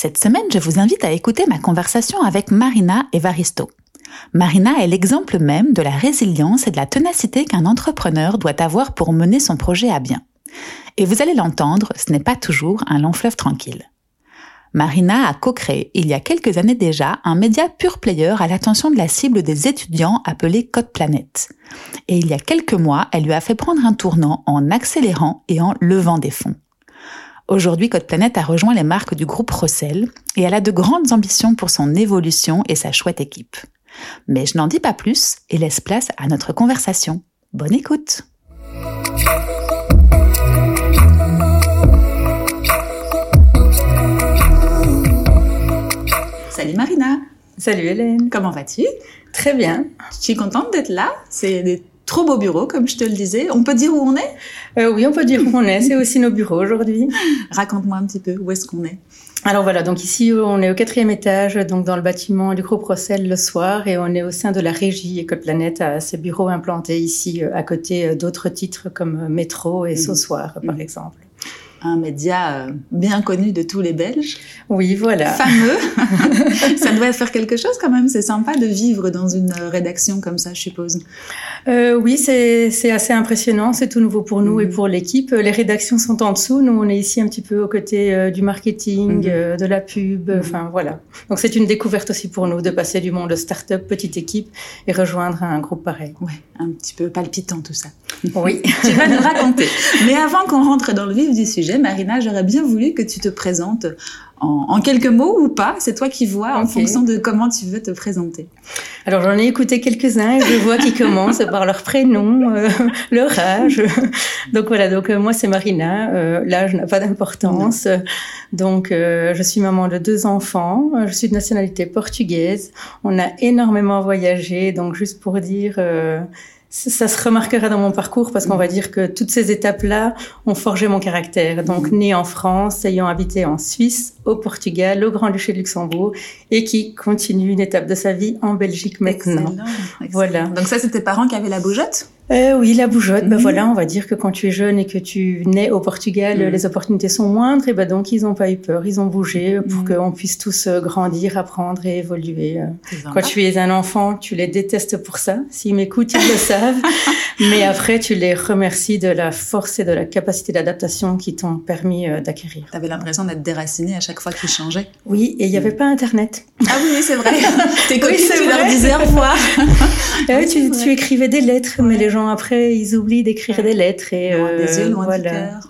Cette semaine, je vous invite à écouter ma conversation avec Marina Evaristo. Marina est l'exemple même de la résilience et de la ténacité qu'un entrepreneur doit avoir pour mener son projet à bien. Et vous allez l'entendre, ce n'est pas toujours un long fleuve tranquille. Marina a co-créé, il y a quelques années déjà, un média pure player à l'attention de la cible des étudiants appelé Code Planète. Et il y a quelques mois, elle lui a fait prendre un tournant en accélérant et en levant des fonds. Aujourd'hui, Code Planète a rejoint les marques du groupe Rossel et elle a de grandes ambitions pour son évolution et sa chouette équipe. Mais je n'en dis pas plus et laisse place à notre conversation. Bonne écoute! Salut Marina. Salut Hélène. Comment vas-tu? Très bien. Je suis contente d'être là. C'est des trop beaux bureaux, comme je te le disais. On peut dire où on est? Euh, Oui, on peut dire où on est. C'est aussi nos bureaux aujourd'hui. Raconte-moi un petit peu où est-ce qu'on est. Alors voilà, donc ici on est au quatrième étage, donc dans le bâtiment du groupe Rossel le soir, et on est au sein de la régie École Planète à ses bureaux implantés ici euh, à côté euh, d'autres titres comme Métro et mmh. Par mmh. exemple un média euh, bien connu de tous les Belges. Oui, voilà. Fameux. ça doit faire quelque chose quand même. C'est sympa de vivre dans une rédaction comme ça, je suppose. Euh, oui, c'est assez impressionnant. C'est tout nouveau pour nous et mhm. pour l'équipe. Les rédactions sont en dessous. Nous, on est ici un petit peu aux côtés euh, du marketing, mhm. euh, de la pub. Mhm. Enfin, voilà. Donc, c'est une découverte aussi pour nous de passer du monde start-up, petite équipe, et rejoindre un groupe pareil. Ouais, un petit peu palpitant tout ça. Oui. tu vas nous raconter. Mais avant qu'on rentre dans le vif du sujet, Marina, j'aurais bien voulu que tu te présentes en, quelques mots ou pas. C'est toi qui vois en fonction de comment tu veux te présenter. Alors j'en ai écouté quelques-uns et je vois qu'ils commencent par leur prénom, euh, leur âge. Donc voilà, donc euh, moi c'est Marina. Euh, l'âge n'a pas d'importance. Donc je suis maman de deux enfants. Je suis de nationalité portugaise. On a énormément voyagé. Donc juste pour dire ça se remarquera dans mon parcours parce qu'on va dire que toutes ces étapes-là ont forgé mon caractère. Donc, né en France, ayant habité en Suisse, au Portugal, au Grand-Duché de Luxembourg, et qui continue une étape de sa vie en Belgique maintenant. Voilà. Donc ça, c'était tes parents qui avaient la bougeotte? Euh, oui, la bougeotte. Ben voilà, on va dire que quand tu es jeune et que tu nais au Portugal, mhm. les opportunités sont moindres. Et ben donc ils n'ont pas eu peur, ils ont bougé pour mhm. qu'on puisse tous euh, grandir, apprendre et évoluer. Euh. Quand tu es un enfant, tu les détestes pour ça. S'ils m'écoutent, ils le savent. Mais après, tu les remercies de la force et de la capacité d'adaptation qui t'ont permis d'acquérir. Tu avais l'impression d'être déraciné à chaque fois qu'ils changeaient? Oui, et il n'y avait pas Internet. Ah oui, c'est vrai. Tes copines, tu leur disais au revoir. Ah tu, tu, écrivais des lettres, mais les gens après, ils oublient d'écrire des lettres et euh, voilà.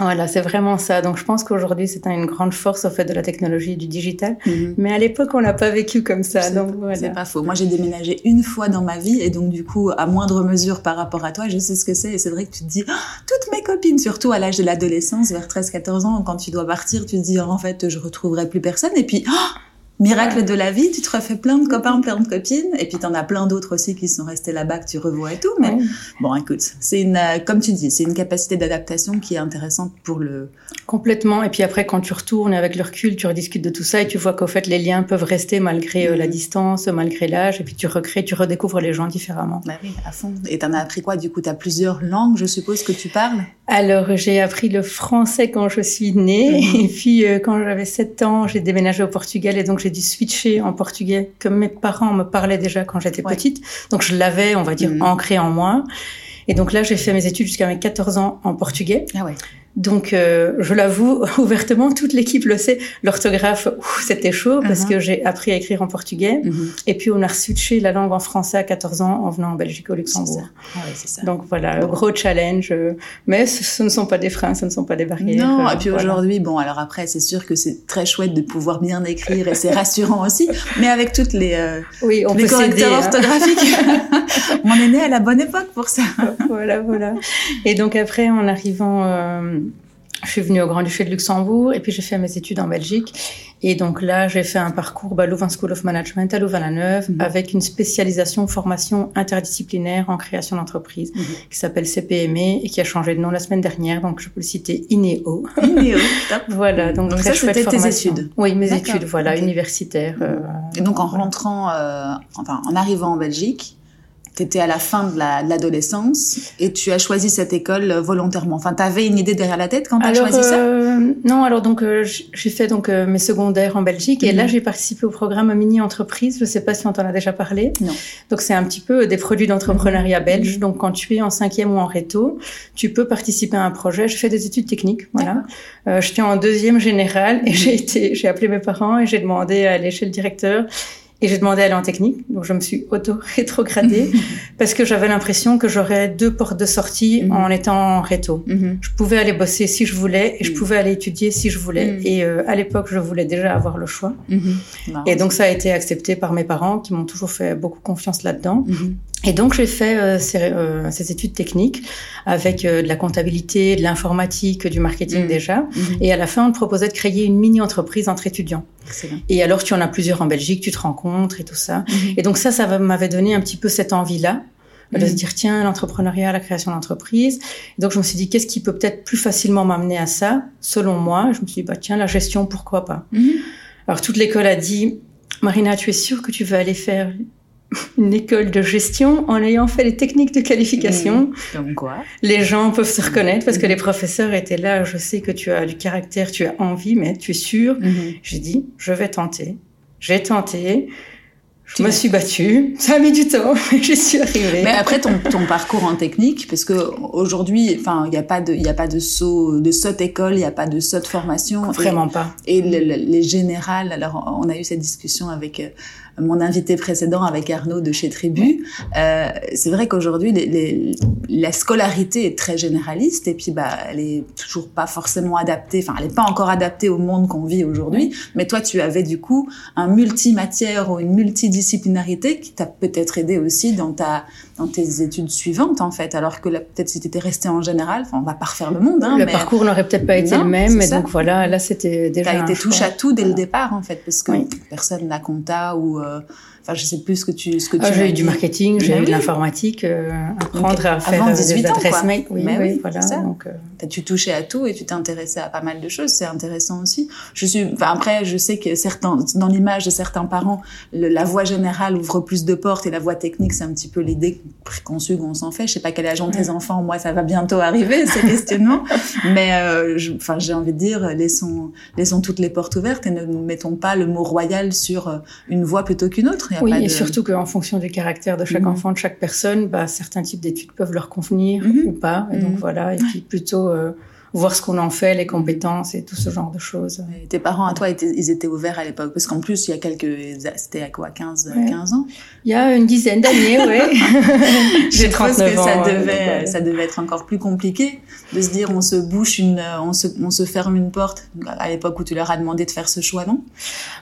Voilà, c'est vraiment ça. Donc je pense qu'aujourd'hui c'est une grande force au fait de la technologie et du digital. Mhm. Mais à l'époque on l'a pas vécu comme ça. Donc voilà. C'est pas faux. Moi j'ai déménagé une fois dans ma vie et donc du coup à moindre mesure par rapport à toi, je sais ce que c'est. Et c'est vrai que tu te dis oh, toutes mes copines, surtout à l'âge de l'adolescence, vers 13-14 ans, quand tu dois partir, tu te dis en fait je retrouverai plus personne. Et puis oh, miracle de la vie, tu te refais plein de copains, plein de copines, et puis t'en as plein d'autres aussi qui sont restés là-bas que tu revois et tout. Mais bon, écoute, c'est une, euh, comme tu dis, c'est une capacité d'adaptation qui est intéressante pour le. Complètement. Et puis après, quand tu retournes avec le recul, tu rediscutes de tout ça et tu vois qu'au fait, les liens peuvent rester malgré euh, la mm. distance, malgré l'âge, et puis tu recrées, tu redécouvres les gens différemment. Bah oui, à fond. Et t'en as appris quoi Du coup, t'as plusieurs langues, je suppose que tu parles? Alors, j'ai appris le français quand je suis née, mm-hmm. et puis euh, quand j'avais 7 ans, j'ai déménagé au Portugal et donc j'ai dû switcher en portugais que mes parents me parlaient déjà quand j'étais petite. Donc je l'avais, on va dire, mm. ancré en moi. Et donc là, j'ai fait mes études jusqu'à mes 14 ans en portugais. Ah ouais. Donc, euh, je l'avoue ouvertement, toute l'équipe le sait. L'orthographe, c'était chaud parce uh-huh. que j'ai appris à écrire en portugais. Mm-hmm. Et puis, on a switché la langue en français à 14 ans en venant en Belgique au Luxembourg. Ah ouais, ça. Donc voilà, gros challenge. Mais ce, ne sont pas des freins, ce ne sont pas des barrières. Non, et puis aujourd'hui, bon, alors après, c'est sûr que c'est très chouette de pouvoir bien écrire et c'est rassurant aussi. Mais avec toutes les, euh, oui, on les correcteurs hein. orthographiques, on est né à la bonne époque pour ça. voilà, voilà. Et donc après, en arrivant euh, je suis venue au Grand-Duché de Luxembourg et puis j'ai fait mes études en Belgique. Et donc là, j'ai fait un parcours bah, Louvain School of Management à Louvain-la-Neuve mhm. avec une spécialisation formation interdisciplinaire en création d'entreprise mhm. qui s'appelle CPME et qui a changé de nom la semaine dernière. Donc je peux le citer INEO. INEO, top. voilà. Donc, donc ça, c'était tes études. Oui, mes études, voilà, universitaires. Euh, et donc en rentrant, euh, enfin en arrivant en Belgique, tu étais à la fin de l'adolescence et tu as choisi cette école euh, volontairement. Enfin, tu avais une idée derrière la tête quand tu as choisi ça? euh, Non, alors donc euh, j'ai fait donc mes secondaires en Belgique et là mhm. j'ai participé au programme mini entreprise. Je sais pas si on t'en a déjà parlé. Non. Donc c'est un petit peu des produits d'entrepreneuriat mhm. belge. Donc quand tu es en cinquième ou en réto, tu peux participer à un projet. Je fais des études techniques, voilà. Euh, J'étais en deuxième général et j'ai été, j'ai appelé mes parents et j'ai demandé à aller chez le directeur et j'ai demandé à aller en technique, donc je me suis auto-rétrogradée parce que j'avais l'impression que j'aurais deux portes de sortie mhm. en étant en réto. Mhm. Je pouvais aller bosser si je voulais et je mhm. pouvais aller étudier si je voulais. Et euh, à l'époque, je voulais déjà avoir le choix. Et donc ça a été accepté par mes parents qui m'ont toujours fait beaucoup confiance là-dedans. Et donc j'ai fait euh, ces, euh, ces, études techniques avec euh, de la comptabilité, de l'informatique, du marketing déjà. Et à la fin, on te proposait de créer une mini-entreprise entre étudiants. Et alors tu en as plusieurs en Belgique, tu te rencontres et tout ça. Mhm. Et donc ça, ça m'avait donné un petit peu cette envie-là de se dire tiens l'entrepreneuriat, la création d'entreprise. Donc je me suis dit qu'est-ce qui peut peut-être plus facilement m'amener à ça selon moi? Je me suis dit bah tiens la gestion pourquoi pas? Alors toute l'école a dit Marina tu es sûre que tu veux aller faire une école de gestion en ayant fait les techniques de qualification. Comme quoi? Les gens peuvent se reconnaître parce que les professeurs étaient là. Je sais que tu as du caractère, tu as envie, mais tu es sûr. Mhm. J'ai dit, je vais tenter. J'ai tenté. Je me suis battue. Ça a mis du temps, mais je suis arrivée. Mais après ton, ton parcours en technique, parce que aujourd'hui, enfin, il n'y a pas de, il y a pas de saut, de saut école, il n'y a pas de saut de formation. Vraiment pas. Et les générales, alors on a eu cette discussion avec euh, mon invité précédent avec Arnaud de chez Tribu. Euh, c'est vrai qu'aujourd'hui, les, la scolarité est très généraliste et puis bah, elle est toujours pas forcément adaptée. Enfin, elle n'est pas encore adaptée au monde qu'on vit aujourd'hui. Mais toi, tu avais du coup un multimatière ou une multidisciplinarité qui t'a peut-être aidé aussi dans ta dans tes études suivantes en fait. Alors que peut-être si tu étais resté en général, enfin, on va pas refaire le monde. Hein, le parcours n'aurait peut-être pas été le même. Mais donc voilà, là c'était déjà. T'as été touche à tout dès le départ en fait, parce que personne n'a compta ou euh, Enfin, je sais plus ce que tu ce que ah, tu. j'ai eu du marketing, j'ai eu de l'informatique, euh, apprendre à faire Avant 18 des adresses mail. Oui, oui, voilà. Donc, euh... tu touchais à tout et tu t'intéressais à pas mal de choses. C'est intéressant aussi. Je suis. Enfin, après, je sais que certains, dans l'image de certains parents, la voie générale ouvre plus de portes et la voie technique, c'est un petit peu l'idée préconçue qu'on s'en fait. Je sais pas quel âge ont tes enfants. Moi, ça va bientôt arriver ces questionnements. Mais euh, enfin, j'ai envie de dire, laissons laissons toutes les portes ouvertes et ne mettons pas le mot royal sur euh, une voie plutôt qu'une autre oui, et surtout qu'en fonction du caractère de chaque mhm. enfant, de chaque personne, bah, certains types d'études peuvent leur convenir mhm. ou pas. Et donc mhm. voilà, et puis plutôt euh, voir ce qu'on en fait, les compétences et tout ce genre de choses. tes parents à toi, ils étaient ouverts à l'époque? Parce qu'en plus, il y a quelques... C'était à quoi 15, 15 ans? Il y a une dizaine d'années, oui. J'ai 39 ans. Ça devait, ça devait être encore plus compliqué de se dire on se bouche une... On se, on se ferme une porte à l'époque où tu leur as demandé de faire ce choix, non?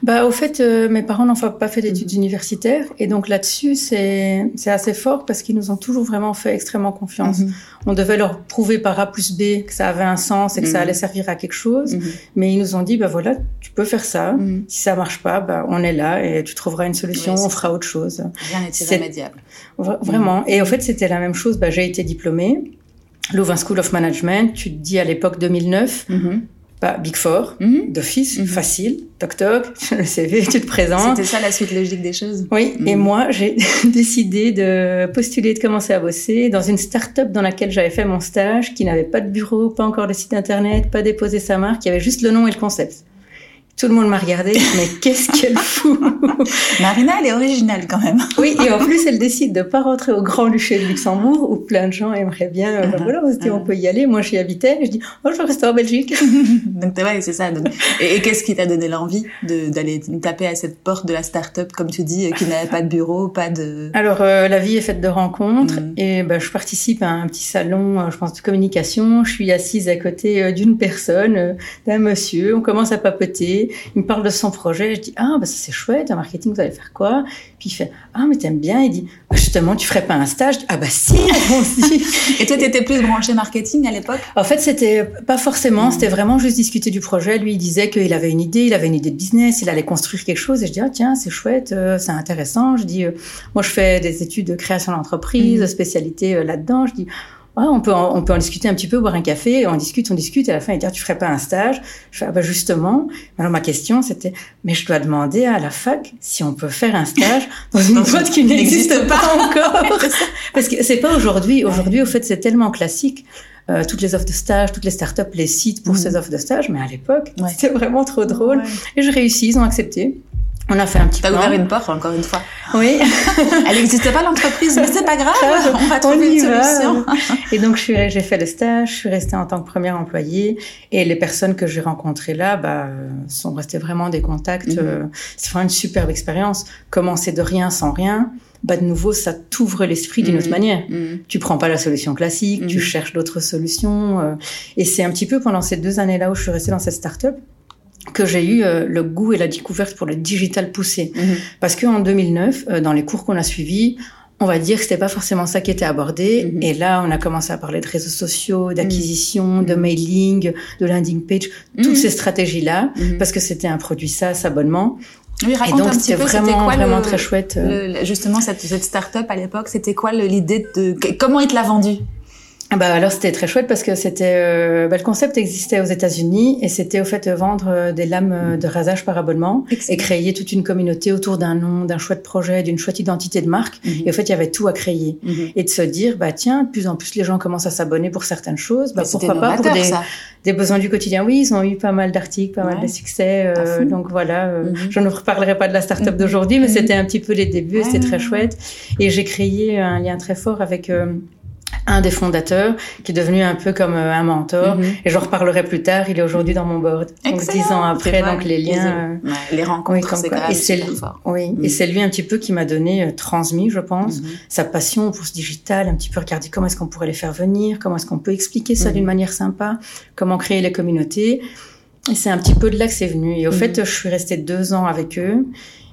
Bah Au fait, euh, mes parents n'ont pas fait d'études universitaires. Et donc là-dessus, c'est assez fort parce qu'ils nous ont toujours vraiment fait extrêmement confiance. Mhm. On devait leur prouver par A plus B que ça avait un sens et que ça allait servir à quelque chose. Mhm. Mais ils nous ont dit, bah voilà, tu peux faire ça. Mhm. Si ça marche pas, bah on est là et tu trouveras une solution, on fera autre chose. Rien n'est irrémédiable. Vraiment. Et en fait, c'était la même chose. Bah, j'ai été diplômée. Louvain School of Management, tu te dis à l'époque 2009, pas Big Four, mhm. d'office, mhm. facile, toc toc, le CV, tu te présentes. C'était ça la suite logique des choses. Oui, et mhm. moi j'ai décidé de postuler, de commencer à bosser dans une start-up dans laquelle j'avais fait mon stage, qui n'avait pas de bureau, pas encore de site internet, pas déposé sa marque, qui avait juste le nom et le concept. Tout le monde m'a regardé, mais qu'est-ce qu'elle fout Marina, elle est originale quand même. oui, et en plus, elle décide de pas rentrer au Grand Duché de Luxembourg, où plein de gens aimeraient bien. Euh, bah voilà, on se dit, on peut y aller. Moi, j'y habitais. Je dis, oh, je vais rester en Belgique. donc, ouais, c'est ça. Et, qu'est-ce qui t'a donné l'envie d'aller taper à cette porte de la start-up, comme tu dis, qui n'avait pas de bureau, pas de... Alors, euh, la vie est faite de rencontres. Mm. Et bah, je participe à un petit salon, euh, je pense, de communication. Je suis assise à côté d'une personne, d'un monsieur. On commence à papoter. Il me parle de son projet. Je dis ah bah ça c'est chouette, un marketing, vous allez faire quoi? Puis il fait ah mais t'aimes bien? Il dit bah, justement tu ferais pas un stage? Ah bah si. Et toi t'étais plus branché marketing à l'époque? En fait c'était pas forcément. Mmh. C'était vraiment juste discuter du projet. Lui il disait qu'il avait une idée, il avait une idée de business, il allait construire quelque chose. Et je dis ah tiens c'est chouette, euh, c'est intéressant. Je dis euh, moi je fais des études de création d'entreprise, mmh. spécialité euh, là-dedans. Je dis on peut en, on peut en discuter un petit peu, boire un café, on discute, on discute, et à la fin, il dit, ah, tu ferais pas un stage? Je fais, ah, bah, justement. Alors, ma question, c'était, mais je dois demander à la fac si on peut faire un stage dans une boîte qui n'existe pas encore. Parce que c'est pas aujourd'hui. Aujourd'hui, au fait, c'est tellement classique. Euh, toutes les offres de stage, toutes les startups les citent pour mm. ces offres de stage, mais à l'époque, c'était vraiment trop drôle. Et je réussis, ils ont accepté. On a fait un petit T'as ouvert une porte, encore une fois. Oui. Elle n'existait pas l'entreprise, mais c'est pas grave. On va trouver une solution. et donc, j'ai fait le stage, je suis restée en tant que première employée. Et les personnes que j'ai rencontrées là, bah, sont restées vraiment des contacts. Mhm. Euh, c'est vraiment une superbe expérience. Commencer de rien sans rien. Bah, de nouveau, ça t'ouvre l'esprit d'une autre mhm. manière. Mhm. Tu prends pas la solution classique, tu cherches d'autres solutions. Euh. et c'est un petit peu pendant ces deux années-là où je suis restée dans cette start-up que j'ai eu euh, le goût et la découverte pour le digital poussé. Mhm. Parce qu'en 2009, euh, dans les cours qu'on a suivis, on va dire que c'était pas forcément ça qui était abordé. Mhm. Et là, on a commencé à parler de réseaux sociaux, d'acquisition, mhm. de mailing, de landing page, toutes ces stratégies-là, parce que c'était un produit SaaS abonnement. Oui, et donc c'était vraiment, quoi vraiment très chouette. Euh. justement, cette, cette start-up à l'époque, c'était quoi l'idée de comment il te l'a vendu? ah bah alors c'était très chouette parce que c'était euh, bah, le concept existait aux États-Unis et c'était au fait vendre euh, des lames euh, de rasage par abonnement et créer toute une communauté autour d'un nom, d'un chouette projet, d'une chouette identité de marque. Mhm. et au fait il y avait tout à créer. Mhm. et de se dire bah tiens de plus en plus les gens commencent à s'abonner pour certaines choses. Bah pourquoi pas pour des, des, besoins du quotidien. Oui ils ont eu pas mal d'articles pas mal de succès donc voilà mhm. je ne reparlerai pas de la start-up d'aujourd'hui mais c'était un petit peu les débuts c'était très chouette. Et j'ai créé un lien très fort avec un des fondateurs qui est devenu un peu comme euh, un mentor. Mhm. et j'en reparlerai plus tard il est aujourd'hui dans mon board. Donc dix ans après donc les liens les, rencontres c'est et c'est oui et mhm. c'est lui un petit peu qui m'a donné euh, transmis je pense mhm. sa passion pour ce digital un petit peu regarder comment est-ce qu'on pourrait les faire venir comment est-ce qu'on peut expliquer ça d'une manière sympa comment créer les communautés. Et c'est un petit peu de là que c'est venu. Et au fait je suis restée deux ans avec eux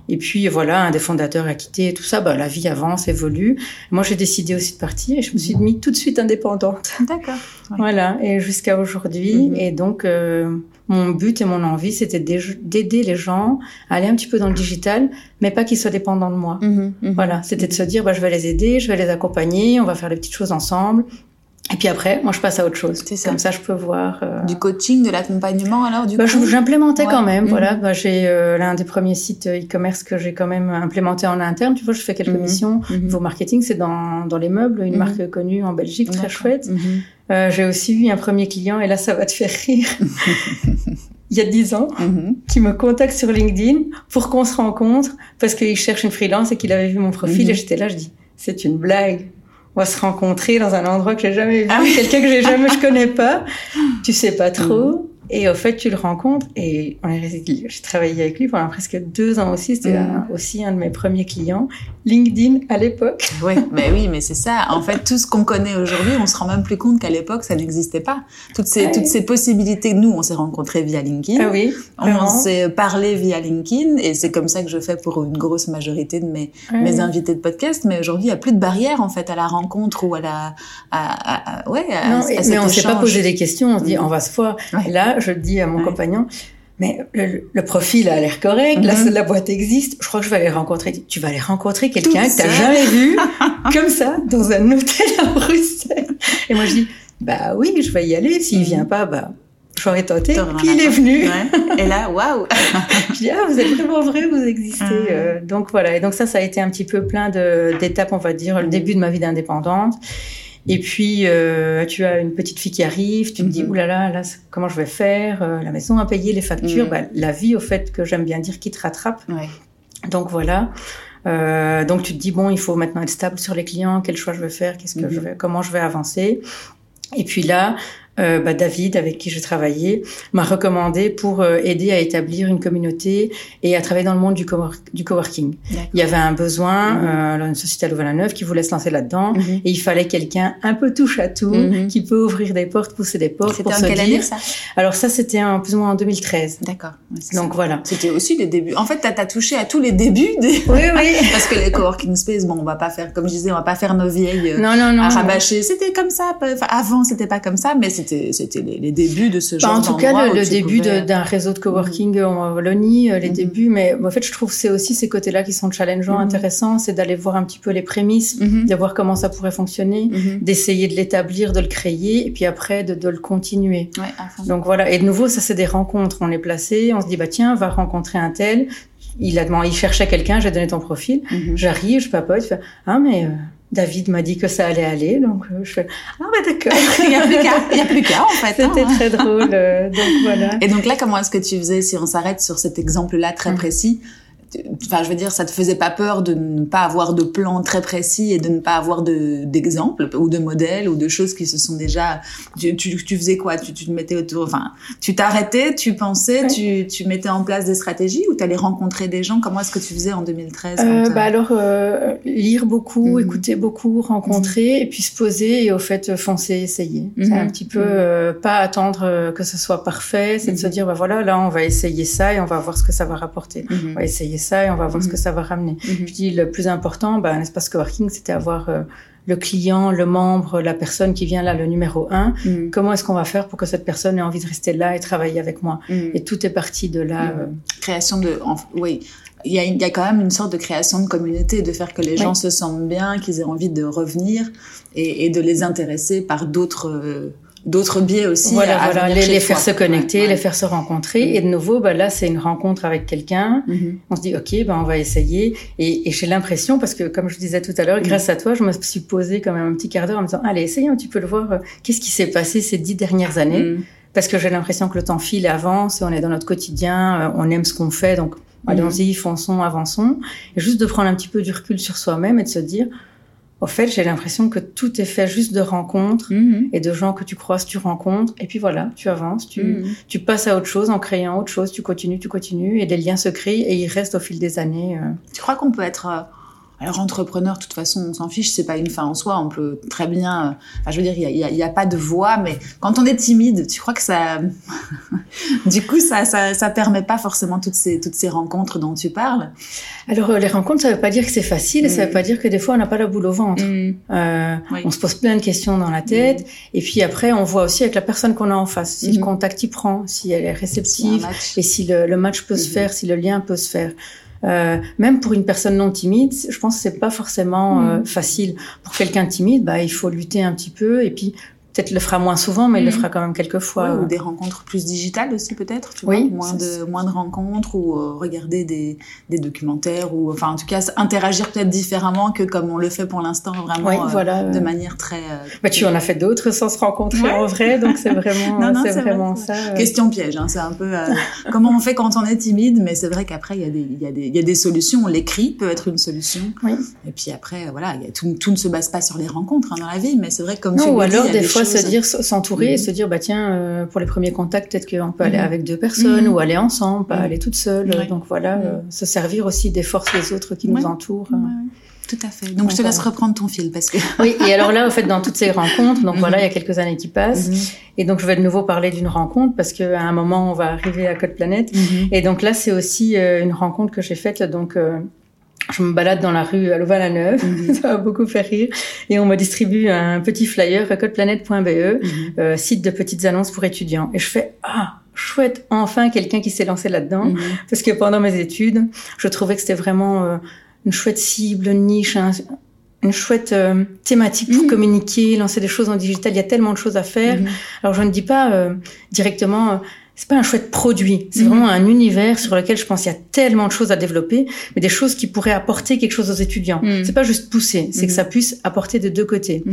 et puis voilà, un des fondateurs a quitté et tout ça. Bah, la vie avance, évolue. Moi, j'ai décidé aussi de partir et je me suis mis tout de suite indépendante. D'accord. Voilà, et jusqu'à aujourd'hui. Mhm. Et donc, euh, mon but et mon envie, c'était d'aider les gens à aller un petit peu dans le digital, mais pas qu'ils soient dépendants de moi. Mhm, mhm. Voilà, c'était de se dire, bah, je vais les aider, je vais les accompagner, on va faire des petites choses ensemble. Et puis après, moi, je passe à autre chose. Ça. Comme ça, je peux voir. Euh... Du coaching, de l'accompagnement, alors du bah. J'implémentais quand même. Voilà, mhm. bah, j'ai euh, l'un des premiers sites euh, e-commerce que j'ai quand même implémenté en interne. Tu vois, je fais quelques mhm. missions. Mm Niveau marketing, c'est dans dans les meubles, une marque connue en Belgique, très chouette. Euh, j'ai aussi eu un premier client, et là, ça va te faire rire. il y a dix ans, qui me contacte sur LinkedIn pour qu'on se rencontre parce qu'il cherche une freelance et qu'il avait vu mon profil et j'étais là, je dis, c'est une blague on va se rencontrer dans un endroit que j'ai jamais vu, ah quelqu'un que j'ai jamais, je connais pas, tu sais pas trop. Et au fait, tu le rencontres et j'ai travaillé avec lui pendant presque deux ans aussi. C'était mm. aussi un de mes premiers clients. LinkedIn à l'époque. Oui, mais oui, mais c'est ça. En fait, tout ce qu'on connaît aujourd'hui, on se rend même plus compte qu'à l'époque, ça n'existait pas. Toutes ces, toutes ces possibilités. Nous, on s'est rencontrés via LinkedIn. Ah oui. On s'est parlé via LinkedIn et c'est comme ça que je fais pour une grosse majorité de mes, mes invités de podcast. Mais aujourd'hui, il n'y a plus de barrière, en fait, à la rencontre ou à la, à, à, ouais, non, mais on s'est pas posé des questions. On se dit, mm. on va se voir. Là, je dis à mon compagnon, mais le, profil a l'air correct, mm-hmm. la, boîte existe, je crois que je vais aller rencontrer. Tu vas aller rencontrer quelqu'un que tu n'as jamais vu comme ça dans un hôtel à Bruxelles. Et moi je dis, bah oui, je vais y aller. S'il mm-hmm. vient pas, bah j'aurais tenté. Puis il est venu. Et là, waouh Je dis ah vous êtes vraiment vrai, vous existez. Ah. Euh, donc voilà. Et donc ça, ça a été un petit peu plein d'étapes, on va dire, le début de ma vie d'indépendante. Et puis, euh, tu as une petite fille qui arrive, tu te dis, mhm. oulala, là, là, comment je vais faire euh, La maison à payer, les factures, mhm. bah, la vie, au fait, que j'aime bien dire, qui te rattrape. Ouais. Donc voilà. Euh, donc tu te dis, bon, il faut maintenant être stable sur les clients, quel choix je vais faire, qu'est-ce que je mhm. vais, comment je vais avancer. Et puis là, euh, bah, David, avec qui je travaillais, m'a recommandé pour euh, aider à établir une communauté et à travailler dans le monde du, du coworking. Il y avait un besoin, mhm. euh, une société à Louvain-la-Neuve qui voulait se lancer là-dedans, mhm. et il fallait quelqu'un un peu touche à tout, mhm. qui peut ouvrir des portes, pousser des portes. C'était en quelle année ça? Alors ça, c'était en plus ou moins en 2013. D'accord. Donc voilà. C'était aussi les débuts. En fait, tu as, touché à tous les débuts. Des... Oui, oui. Parce que les coworking space, bon, on va pas faire, comme je disais, on va pas faire nos vieilles non, non, non, à rabâcher. C'était comme ça. Enfin, avant, c'était pas comme ça, mais c'était c'était les les débuts de ce bah, genre En tout cas, le, début d'un réseau de coworking mm. en Wallonie, euh, les mm-hmm. débuts. Mais en fait, je trouve c'est aussi ces côtés-là qui sont challengeants, mm-hmm. intéressants. C'est d'aller voir un petit peu les prémices, mm-hmm. de voir comment ça pourrait fonctionner, d'essayer de l'établir, de le créer, et puis après de, de le continuer. Ouais, Donc voilà. Et de nouveau, ça c'est des rencontres. On est placé, on se dit bah tiens, va rencontrer un tel. Il a demandé, il cherchait quelqu'un, j'ai donné ton profil. J'arrive, je papote, je fais ah mais euh, David m'a dit que ça allait aller, donc euh, je fais ah bah d'accord. il n'y a plus qu'à, il y a plus qu'à en fait. C'était hein. très drôle, euh, donc voilà. Et donc là, comment est-ce que tu faisais si on s'arrête sur cet exemple-là très mm. précis enfin je veux dire ça te faisait pas peur de ne pas avoir de plan très précis et de ne pas avoir de d'exemples ou de modèles ou de choses qui se sont déjà tu, tu, tu faisais quoi? Tu, tu te mettais autour enfin tu t'arrêtais tu pensais tu, tu mettais en place des stratégies ou tu allais rencontrer des gens? Comment est-ce que tu faisais en 2013 euh, bah alors euh, lire beaucoup mhm. écouter beaucoup rencontrer mhm. et puis se poser et au fait foncer essayer. C'est un mhm. petit peu euh, pas attendre que ce soit parfait c'est de se dire bah voilà là on va essayer ça et on va voir ce que ça va rapporter. On va essayer ça et on va voir ce que mhm. ça va ramener. Mhm. Je dis le plus important, ben, un espace coworking, c'était avoir euh, le client, le membre, la personne qui vient là, le numéro un. Mhm. Comment est-ce qu'on va faire pour que cette personne ait envie de rester là et travailler avec moi? Et tout est parti de là. Euh. Création de, oui. Il y, a, il y, a, quand même une sorte de création de communauté, de faire que les gens se sentent bien, qu'ils aient envie de revenir et, et de les intéresser par d'autres euh, d'autres biais aussi. Voilà, voilà, les, faire se connecter, les faire se rencontrer. Et de nouveau, bah, là, c'est une rencontre avec quelqu'un. Mm-hmm. On se dit, OK, bah, on va essayer. Et, et j'ai l'impression, parce que comme je disais tout à l'heure, mm. grâce à toi, je me suis posé quand même un petit quart d'heure en me disant, allez, essayons un petit peu le voir. Euh, qu'est-ce qui s'est passé ces dix dernières années? Mm. Parce que j'ai l'impression que le temps file et avance, on est dans notre quotidien, euh, on aime ce qu'on fait, donc allons-y, fonçons, avançons. Et juste de prendre un petit peu du recul sur soi-même et de se dire, au fait, j'ai l'impression que tout est fait juste de rencontres mhm. et de gens que tu croises, tu rencontres, et puis voilà, tu avances, tu, mhm. tu passes à autre chose en créant autre chose, tu continues, tu continues, et des liens se créent et ils restent au fil des années. Euh. Tu crois qu'on peut être euh, alors entrepreneur, de toute façon, on s'en fiche, c'est pas une fin en soi. On peut très bien, euh, enfin, je veux dire, il y a, y a, pas de voix, mais quand on est timide, tu crois que ça, du coup, ça, ça, ça permet pas forcément toutes ces toutes ces rencontres dont tu parles. Alors euh, les rencontres, ça veut pas dire que c'est facile, ça veut pas dire que des fois on n'a pas la boule au ventre. Mm. Euh, On se pose plein de questions dans la tête, mm. et puis après on voit aussi avec la personne qu'on a en face, si le mm. contact y prend, si elle est réceptive, et si le, le match peut se faire, si le lien peut se faire. Euh, même pour une personne non timide, je pense que c'est pas forcément euh, mm. facile. Pour quelqu'un timide, bah, il faut lutter un petit peu et puis peut-être le fera moins souvent, mais il le mm. fera quand même quelques fois. ou des rencontres plus digitales aussi peut-être, tu oui, vois, moins de moins de rencontres ou euh, regarder des, des documentaires ou enfin en tout cas interagir peut-être différemment que comme on le fait pour l'instant vraiment oui, voilà, de manière très. bah, tu en as fait d'autres sans se rencontrer en vrai, donc c'est vraiment c'est vraiment ça. Question piège, hein, c'est un peu comment on fait quand on est timide, mais c'est vrai qu'après il y a des il y a des il y a des solutions. L'écrit peut être une solution. Oui. Et puis après voilà, y a, tout, tout ne se base pas sur les rencontres hein, dans la vie, mais c'est vrai comme non, tu ou alors des, fois se dire, s'entourer et mm. se dire, bah tiens, euh, pour les premiers contacts, peut-être qu'on peut aller mm. avec deux personnes mm. ou aller ensemble, pas aller toute seule. Donc voilà, euh, se servir aussi des forces des autres qui nous entourent. Tout à fait. Donc, je te laisse reprendre ton fil parce que. oui. Et alors là, au fait, dans toutes ces rencontres, donc voilà, il y a quelques années qui passent, et donc je vais de nouveau parler d'une rencontre parce qu'à un moment, on va arriver à Code Planète. Et donc là, c'est aussi euh, une rencontre que j'ai faite. Donc je me balade dans la rue à Louvain-la-Neuve, mhm. ça m'a beaucoup fait rire, et on me distribue un petit flyer, recodeplanète.be, mhm. euh, site de petites annonces pour étudiants. Et je fais, ah, chouette, enfin quelqu'un qui s'est lancé là-dedans, mhm. parce que pendant mes études, je trouvais que c'était vraiment euh, une chouette cible, une niche, une chouette euh, thématique pour communiquer, lancer des choses en digital. Il y a tellement de choses à faire. Alors je ne dis pas directement c'est pas un chouette produit, c'est mhm. vraiment un univers sur lequel je pense qu'il y a tellement de choses à développer, mais des choses qui pourraient apporter quelque chose aux étudiants. Mhm. C'est pas juste pousser, c'est que mhm. ça puisse apporter de deux côtés.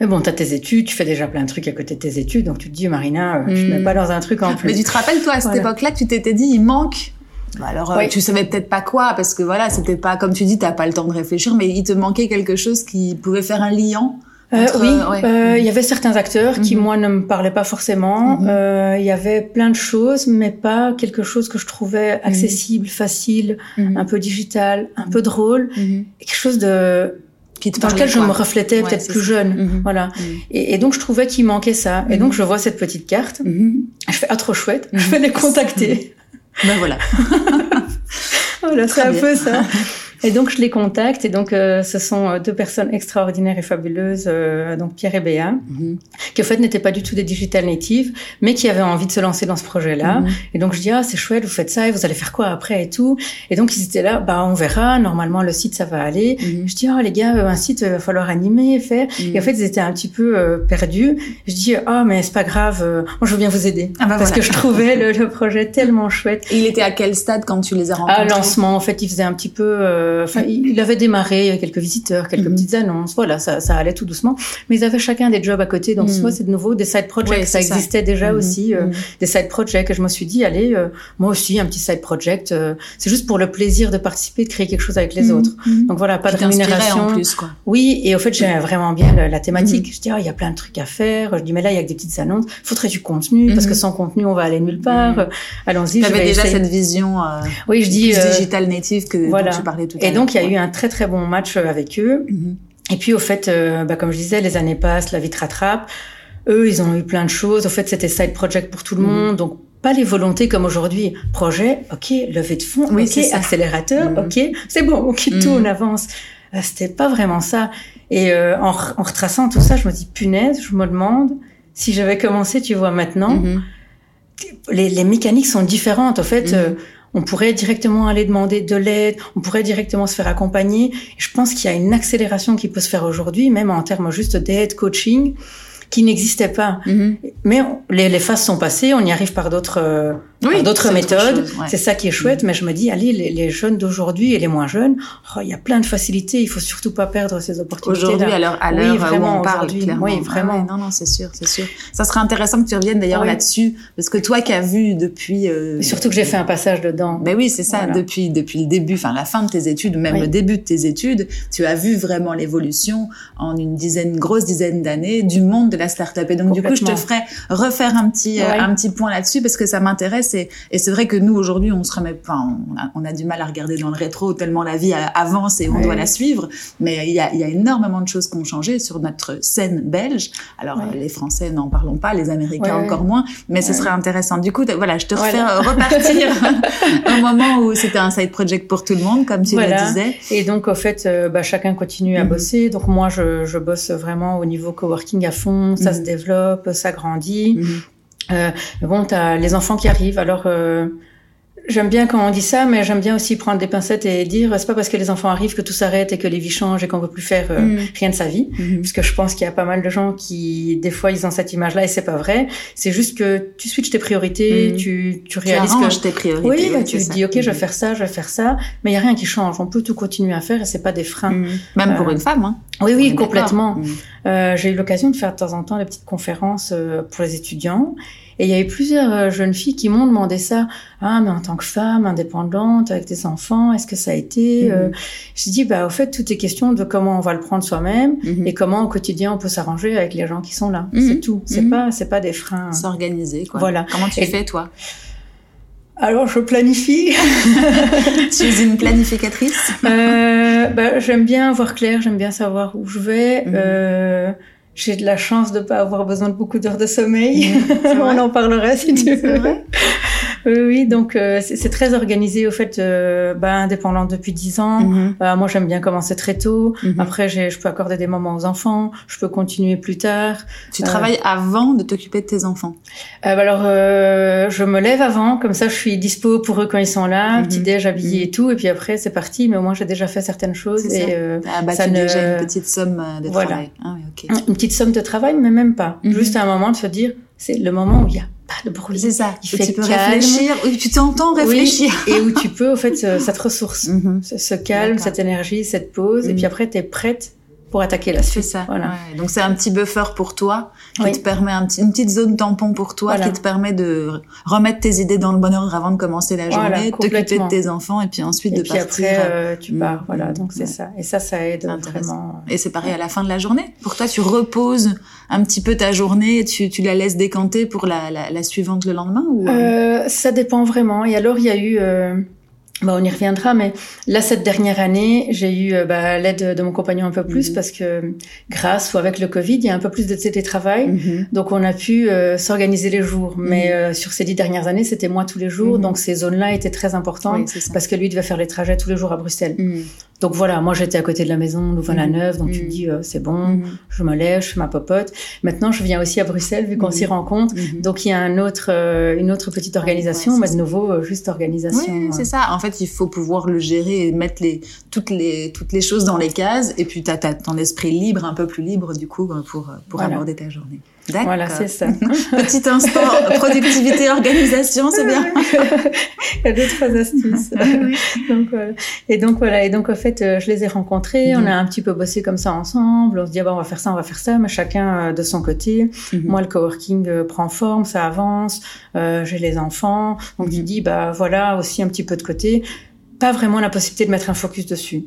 Mais bon, tu as tes études, tu fais déjà plein de trucs à côté de tes études, donc tu te dis, Marina, euh, je ne mets pas dans un truc en plus. Mais tu te rappelles, toi, à cette époque-là, tu t'étais dit, il manque bah, alors, euh, tu savais peut-être pas quoi, parce que voilà, c'était pas, comme tu dis, t'as pas le temps de réfléchir, mais il te manquait quelque chose qui pouvait faire un liant euh, oui, euh, il y avait certains acteurs qui, mhm. moi, ne me parlaient pas forcément. Mhm. Euh, il y avait plein de choses, mais pas quelque chose que je trouvais mhm. accessible, facile, un peu digital, un peu drôle. Quelque chose de qui dans lequel je me reflétais peut-être plus jeune, voilà. Et, et, donc je trouvais qu'il manquait ça. Et donc je vois cette petite carte, je fais ah trop chouette, je vais les contacter. Ben voilà. voilà, c'est un peu ça. Et donc je les contacte et donc euh, ce sont euh, deux personnes extraordinaires et fabuleuses, euh, donc Pierre et Béa, mhm. qui en fait n'étaient pas du tout des digital natives, mais qui avaient envie de se lancer dans ce projet-là. Mhm. Et donc je dis ah c'est chouette, vous faites ça et vous allez faire quoi après et tout. Et donc ils étaient là, bah on verra. Normalement le site ça va aller. Mhm. Je dis oh les gars un site il va falloir animer faire. Et en fait ils étaient un petit peu perdus. Je dis ah oh, mais c'est pas grave, moi je veux bien vous aider ah bah parce que je trouvais le, le, projet tellement chouette. Et il était à quel stade quand tu les as rencontrés? À lancement en fait il faisait un petit peu euh, enfin, il avait démarré, il y avait quelques visiteurs, quelques mhm. petites annonces, voilà, ça, ça allait tout doucement. Mais ils avaient chacun des jobs à côté, donc soit mhm. c'est de nouveau des side projects, ça existait déjà mhm. aussi, euh, des side projects. Et je me suis dit, allez, euh, moi aussi un petit side project, c'est juste pour le plaisir de participer, de créer quelque chose avec les autres. Donc voilà, pas de rémunération. En plus, quoi. Oui, et au fait j'aime vraiment bien la, thématique. Je dis, ah, il y a plein de trucs à faire. Je dis, mais là il y a que des petites annonces. Faudrait du contenu parce que sans contenu on va aller nulle part. Allons-y. J'avais déjà cette vision. oui, je dis digital native que voilà. dont tu parlais tout. Et donc il y a eu un très très bon match avec eux. Mhm. Et puis au fait, euh, bah, comme je disais, les années passent, la vie te rattrape. Eux, ils ont eu plein de choses. Au fait, c'était side project pour tout le mhm. monde, donc pas les volontés comme aujourd'hui. Projet, ok, levée de fonds, oui, ok, accélérateur, mhm. ok, c'est bon, ok, tout, on avance. Euh, c'était pas vraiment ça. Et euh, en, en, retraçant tout ça, je me dis punaise, je me demande si j'avais commencé, tu vois, maintenant. Les, les, mécaniques sont différentes. En fait, on pourrait directement aller demander de l'aide, on pourrait directement se faire accompagner. je pense qu'il y a une accélération qui peut se faire aujourd'hui, même en termes juste d'aide, coaching qui n'existait pas. Mhm. Mais les, les, phases sont passées, on y arrive par d'autres euh, d'autres méthodes. C'est ça qui est chouette. Mais je me dis, allez, les, les jeunes d'aujourd'hui et les moins jeunes, oh, il y a plein de facilités. Il faut surtout pas perdre ces opportunités. Aujourd'hui, à l'heure à l'heure oui, vraiment, on parle, clairement. Oui, vraiment. non, non, c'est sûr, c'est sûr. Ça serait intéressant que tu reviennes d'ailleurs là-dessus, parce que toi qui as vu depuis. Euh... surtout que j'ai fait un passage dedans. Ben oui, c'est ça. Depuis depuis le début, enfin la fin de tes études, même le début de tes études, tu as vu vraiment l'évolution en une dizaine, grosse dizaine d'années du monde de la start-up. Et donc du coup, je te ferai refaire un petit euh, un petit point là-dessus parce que ça m'intéresse et, et c'est vrai que nous aujourd'hui, on se remet, enfin, on a, on a, du mal à regarder dans le rétro tellement la vie avance et on doit la suivre. Mais il y a, il y a énormément de choses qui ont changé sur notre scène belge. Alors les Français n'en parlons pas, les Américains encore moins. Mais ce serait intéressant. Du coup, voilà, je te refais repartir au moment où c'était un side project pour tout le monde, comme tu le disais. Et donc au fait, euh, bah, chacun continue à mhm. bosser. Donc moi, je, je bosse vraiment au niveau coworking à fond. Ça se mhm développe, ça grandit. Mhm. Euh, bon, t'as les enfants qui arrivent. Alors, euh, j'aime bien quand on dit ça, mais j'aime bien aussi prendre des pincettes et dire c'est pas parce que les enfants arrivent que tout s'arrête et que les vies changent et qu'on veut plus faire euh, mhm. rien de sa vie. Mhm. Parce que je pense qu'il y a pas mal de gens qui, des fois, ils ont cette image-là et c'est pas vrai. C'est juste que tu switches tes priorités, tu, tu réalises tu que tes priorités. Oui, bah, tu te dis ok, je vais faire ça, je vais faire ça, mais il y a rien qui change. On peut tout continuer à faire et c'est pas des freins. Même pour une femme, hein. Oui, oui, complètement. Mm. Euh, j'ai eu l'occasion de faire de temps en temps des petites conférences euh, pour les étudiants. Et il y avait plusieurs euh, jeunes filles qui m'ont demandé ça. Ah, mais en tant que femme indépendante, avec des enfants, est-ce que ça a été mm. J'ai dit, bah, au fait, tout est question de comment on va le prendre soi-même mm-hmm. et comment au quotidien on peut s'arranger avec les gens qui sont là. Mm-hmm. C'est tout. C'est mm-hmm. pas, c'est pas des freins. S'organiser, quoi. Voilà. Comment tu fais, toi? Alors, je planifie. tu es une planificatrice? Euh, bah, J'aime bien voir clair, j'aime bien savoir où je vais. Mhm. Euh, j'ai de la chance de pas avoir besoin de beaucoup d'heures de sommeil. Mhm. On en parlera si tu veux. Oui, oui, donc euh, c'est très organisé au fait, euh, bah, indépendant depuis dix ans. Mhm. Bah, moi, j'aime bien commencer très tôt. Mhm. Après, je peux accorder des moments aux enfants. Je peux continuer plus tard. Tu travailles avant de t'occuper de tes enfants? Euh, bah, Alors, euh, je me lève avant, comme ça, je suis dispo pour eux quand ils sont là, petit déj habillé et tout. Et puis après, c'est parti. Mais au moins, j'ai déjà fait certaines choses. Et ah, bah, ça ne... déjà une petite somme de voilà. travail. Ah, oui, Une petite somme de travail, mais même pas. Juste à un moment de se dire, c'est le moment où il y a pas de bruit. C'est ça. Il fait tu peux réfléchir, où tu t'entends réfléchir. et où tu peux, en fait, cette ressource, mhm. ce, calme, cette énergie, cette pause. Et puis mhm. après, tu es prête pour attaquer la suite. Ça. Voilà. Donc c'est un petit buffer pour toi qui te permet un petit, une petite zone tampon pour toi qui te permet de remettre tes idées dans le bon ordre avant de commencer la journée, t'occuper de tes enfants et puis ensuite et de puis partir. Après, euh, tu pars. Mm. Voilà. Donc c'est ça. Et ça, ça aide vraiment. Et c'est pareil à la fin de la journée. Pour toi, tu reposes un petit peu ta journée, et tu, tu la laisses décanter pour la, la, la suivante le lendemain ou euh, euh Ça dépend vraiment. Et alors il y a eu. Euh bah, on y reviendra, mais là, cette dernière année, j'ai eu euh, bah, l'aide de mon compagnon un peu plus mhm. parce que grâce ou avec le Covid, il y a un peu plus de télétravail. Mhm. Donc, on a pu euh, s'organiser les jours. Mais mhm. euh, sur ces dix dernières années, c'était moi tous les jours. Donc, ces zones-là étaient très importantes parce que lui devait faire les trajets tous les jours à Bruxelles. Donc voilà, moi j'étais à côté de la maison, Louvain-la-Neuve, donc tu te dis c'est bon, je me lève, je fais ma popote. Maintenant je viens aussi à Bruxelles vu qu'on s'y rencontre, donc il y a un autre, une autre petite organisation, mais de nouveau juste organisation. Oui, c'est ça. En fait, il faut pouvoir le gérer et mettre les, toutes, les, toutes les choses dans les cases. Et puis, tu as, ton esprit libre, un peu plus libre, du coup, pour, pour aborder ta journée. D'accord. Voilà, c'est ça. Petit instant, productivité, organisation, c'est bien. Il y a deux, trois astuces. donc, voilà. Et donc, voilà. Et donc, en fait, euh, je les ai rencontrés. On mhm. a un petit peu bossé comme ça ensemble. On se dit, ah, bah, on va faire ça, on va faire ça, mais chacun euh, de son côté. Mhm. Moi, le coworking euh, prend forme, ça avance. Euh, j'ai les enfants. Donc, tu mhm. dis, bah, voilà, aussi un petit peu de côté pas vraiment la possibilité de mettre un focus dessus.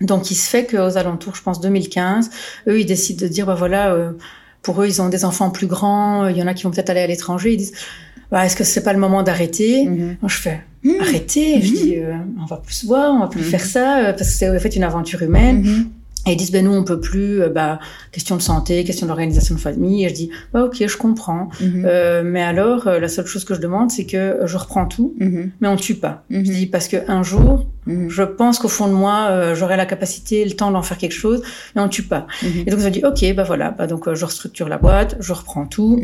Donc, il se fait qu'aux alentours, je pense 2015, eux, ils décident de dire, bah voilà, euh, pour eux, ils ont des enfants plus grands, il y en a qui vont peut-être aller à l'étranger, ils disent, bah, est-ce que c'est pas le moment d'arrêter mm-hmm. Moi, je fais, mm. arrêter Je mm-hmm. dis, euh, on va plus se voir, on va plus mm-hmm. faire ça, euh, parce que c'est en fait une aventure humaine. Et ils disent, ben nous, on peut plus, euh, bah, question de santé, question d'organisation de famille. Et je dis, bah, ok, je comprends. Mhm. euh, mais alors, euh, la seule chose que je demande, c'est que je reprends tout, mhm. mais on tue pas. Je mhm. dis, parce que un jour, je pense qu'au fond de moi, euh, j'aurai la capacité, le temps d'en faire quelque chose, mais on tue pas. Et donc, je dis, ok, bah voilà, bah, donc, je restructure la boîte, je reprends tout,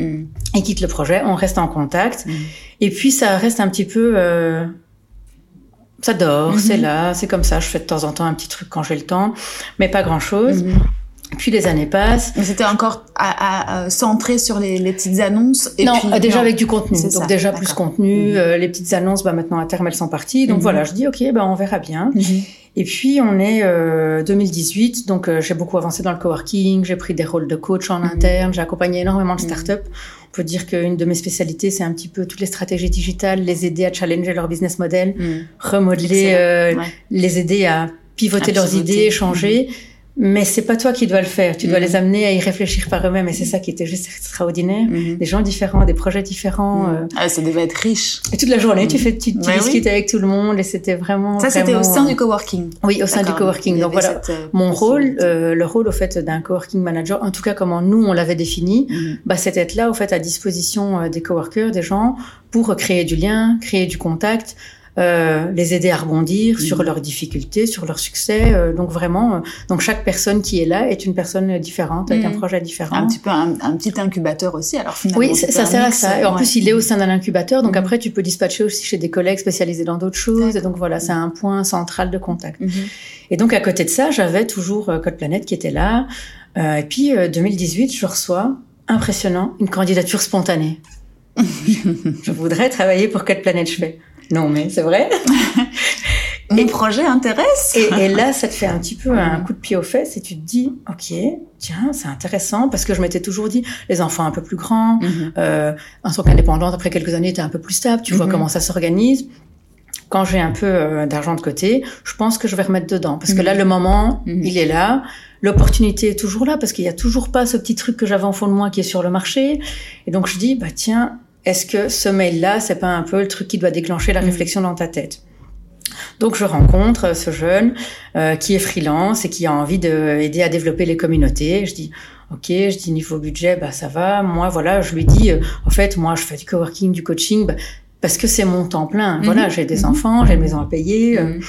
et quitte le projet, on reste en contact. Et puis, ça reste un petit peu, ça dort, c'est mhm. là, c'est comme ça. Je fais de temps en temps un petit truc quand j'ai le temps, mais pas grand-chose. Mhm. Puis les années passent. Mais c'était encore à, à, centré sur les, les, petites annonces. Et non, puis, déjà avec du contenu. Donc déjà plus contenu. Mhm. Euh, les petites annonces, bah maintenant à terme elles sont parties. Donc voilà, je dis ok, bah on verra bien. Et puis on est euh, 2018, donc euh, j'ai beaucoup avancé dans le coworking, j'ai pris des rôles de coach en interne, j'ai accompagné énormément de startups. On peut dire qu'une de mes spécialités, c'est un petit peu toutes les stratégies digitales, les aider à challenger leur business model, mm. remodeler, euh, les aider à pivoter leurs idées, changer. Mm. Mais c'est pas toi qui dois le faire. Tu dois mm. les amener à y réfléchir par eux-mêmes. Et c'est ça qui était juste extraordinaire. Mm-hmm. Des gens différents, des projets différents. Mm. Euh... Ah, ça devait être riche. Et toute la journée, tu fais, tu, tu discutes avec tout le monde. Et c'était vraiment. Ça, c'était au sein du coworking. Oui, au sein du coworking. Donc voilà, euh, mon rôle, euh, le rôle au fait d'un coworking manager, en tout cas comment nous on l'avait défini, bah c'était être là au fait à disposition euh, des coworkers, des gens, pour créer du lien, créer du contact. Euh, les aider à rebondir sur mhm. leurs difficultés, sur leurs succès. Euh, donc vraiment, euh, donc chaque personne qui est là est une personne différente avec un mhm. projet différent. Un petit peu un, petit incubateur aussi. Alors finalement, oui, ça, sert à ça. Et en plus, il est au sein d'un incubateur, donc mhm. après tu peux dispatcher aussi chez des collègues spécialisés dans d'autres choses. Et donc voilà, c'est un point central de contact. Et donc à côté de ça, j'avais toujours Code Planète qui était là. et puis 2018, je reçois impressionnant une candidature spontanée. je voudrais travailler pour Code Planète. Je fais non, mais c'est vrai. Mon projet intéresse. Et, là, ça te fait un petit peu un coup de pied aux fesses et tu te dis, ok, tiens, c'est intéressant parce que je m'étais toujours dit, les enfants un peu plus grands, mm-hmm. euh, en tant qu'indépendante, après quelques années, t'es un peu plus stable, tu vois mm-hmm. comment ça s'organise. Quand j'ai un peu euh, d'argent de côté, je pense que je vais remettre dedans parce que là, mm-hmm. le moment, il est là. L'opportunité est toujours là parce qu'il y a toujours pas ce petit truc que j'avais en fond de moi qui est sur le marché. Et donc, je dis, bah tiens, est-ce que ce mail-là, c'est pas un peu le truc qui doit déclencher la mm. réflexion dans ta tête? Donc je rencontre ce jeune euh, qui est freelance et qui a envie d'aider à développer les communautés. Je dis ok, je dis niveau budget, bah ça va. Moi voilà, je lui dis euh, en fait moi je fais du coworking, du coaching bah, parce que c'est mon temps plein. Mm-hmm. Voilà, j'ai des mm-hmm. enfants, j'ai une maison à payer, euh, mm-hmm.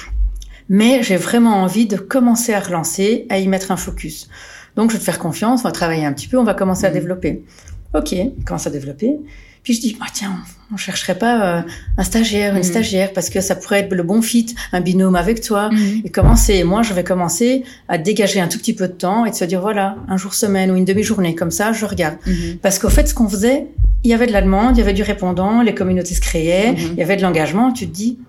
mais j'ai vraiment envie de commencer à relancer, à y mettre un focus. Donc je vais te faire confiance, on va travailler un petit peu, on va commencer à développer. Ok, commence à développer. Puis je dis, bah, tiens, on chercherait pas euh, un stagiaire, une mm. stagiaire, parce que ça pourrait être le bon fit, un binôme avec toi. Mm. Et commencer, moi, je vais commencer à dégager un tout petit peu de temps et de se dire, voilà, un jour semaine ou une demi-journée, comme ça, je regarde. Mm-hmm. Parce qu'au fait, ce qu'on faisait, il y avait de la demande, il y avait du répondant, les communautés se créaient, il y avait de l'engagement. Tu te dis,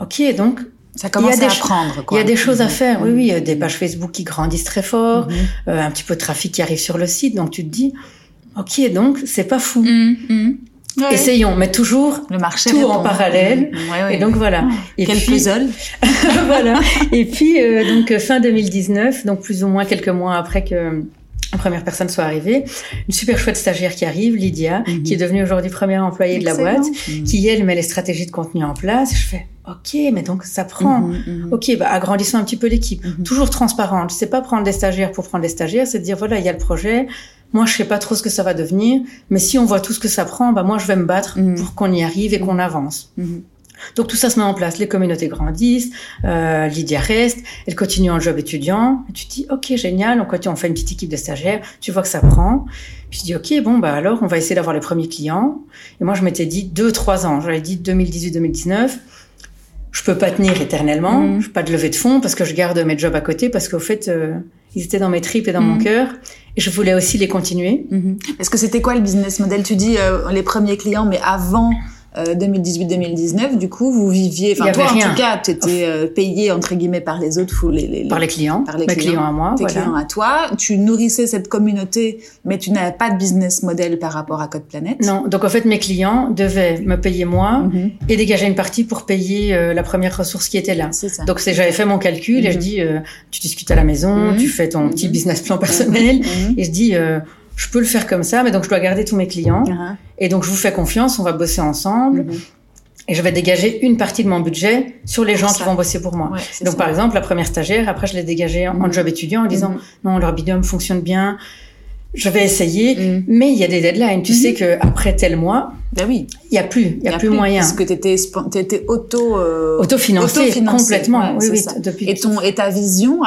ok, donc Ça commence à apprendre. Il y a des choses à mhm. faire. Oui, oui, il y a des pages Facebook qui grandissent très fort, mhm. euh, un petit peu de trafic qui arrive sur le site, donc tu te dis, ok, donc c'est pas fou. Essayons, mais toujours le marché tout en parallèle. Et donc voilà. Et Quel puis, voilà. Et puis euh, donc fin 2019, donc plus ou moins quelques mois après que la première personne soit arrivée, une super chouette stagiaire qui arrive, Lydia, mhm. qui est devenue aujourd'hui première employée de la boîte, mhm. qui elle met les stratégies de contenu en place. Je fais OK, mais donc ça prend. Mhm, OK, bah agrandissons un petit peu l'équipe. Toujours transparente. C'est pas prendre des stagiaires pour prendre des stagiaires, c'est de dire voilà, il y a le projet, moi, je sais pas trop ce que ça va devenir, mais si on voit tout ce que ça prend, bah moi, je vais me battre mhm. pour qu'on y arrive et qu'on avance. Mhm. Donc tout ça se met en place, les communautés grandissent, euh, Lydia reste, elle continue en job étudiant. Et tu te dis ok génial, on on fait une petite équipe de stagiaires, tu vois que ça prend. Puis je dis ok bon bah alors on va essayer d'avoir les premiers clients. Et moi je m'étais dit deux trois ans, j'avais dit 2018-2019 je peux pas tenir éternellement, mhm. je peux pas de lever de fonds parce que je garde mes jobs à côté parce qu'au fait, euh, ils étaient dans mes tripes et dans mon mhm. cœur. Et je voulais aussi les continuer. Mhm. Est-ce que c'était quoi le business model? Tu dis euh, les premiers clients, mais avant 2018-2019, euh, du coup, vous viviez, enfin toi en tout cas, tu étais euh, payé entre guillemets par les autres, les, les, par les clients, par les clients, à moi, tes clients à toi. Tu nourrissais cette communauté, mais tu n'avais pas de business model par rapport à Code Planète. Non, donc en fait, mes clients devaient me payer moi mhm. et dégager une partie pour payer euh, la première ressource qui était là. Ça. Donc c'est j'avais fait mon calcul et je mhm. dis, tu discutes à la maison, mhm. tu fais ton petit business plan personnel et je dis je peux le faire comme ça, mais donc je dois garder tous mes clients. Uh-huh. Et donc je vous fais confiance, on va bosser ensemble. Mm-hmm. Et je vais dégager une partie de mon budget sur les gens qui vont bosser pour moi. donc par exemple, la première stagiaire, après je l'ai dégagée en, mm-hmm. job étudiant en disant mm-hmm. non, leur binôme fonctionne bien, je vais essayer, mm. mais il y a des deadlines. Tu sais que après tel mois, ben oui, il y a plus, il y, a, plus, moyen. Parce que t'étais étais auto euh, autofinancé, complètement. oui, oui, depuis. Et ton et ta vision,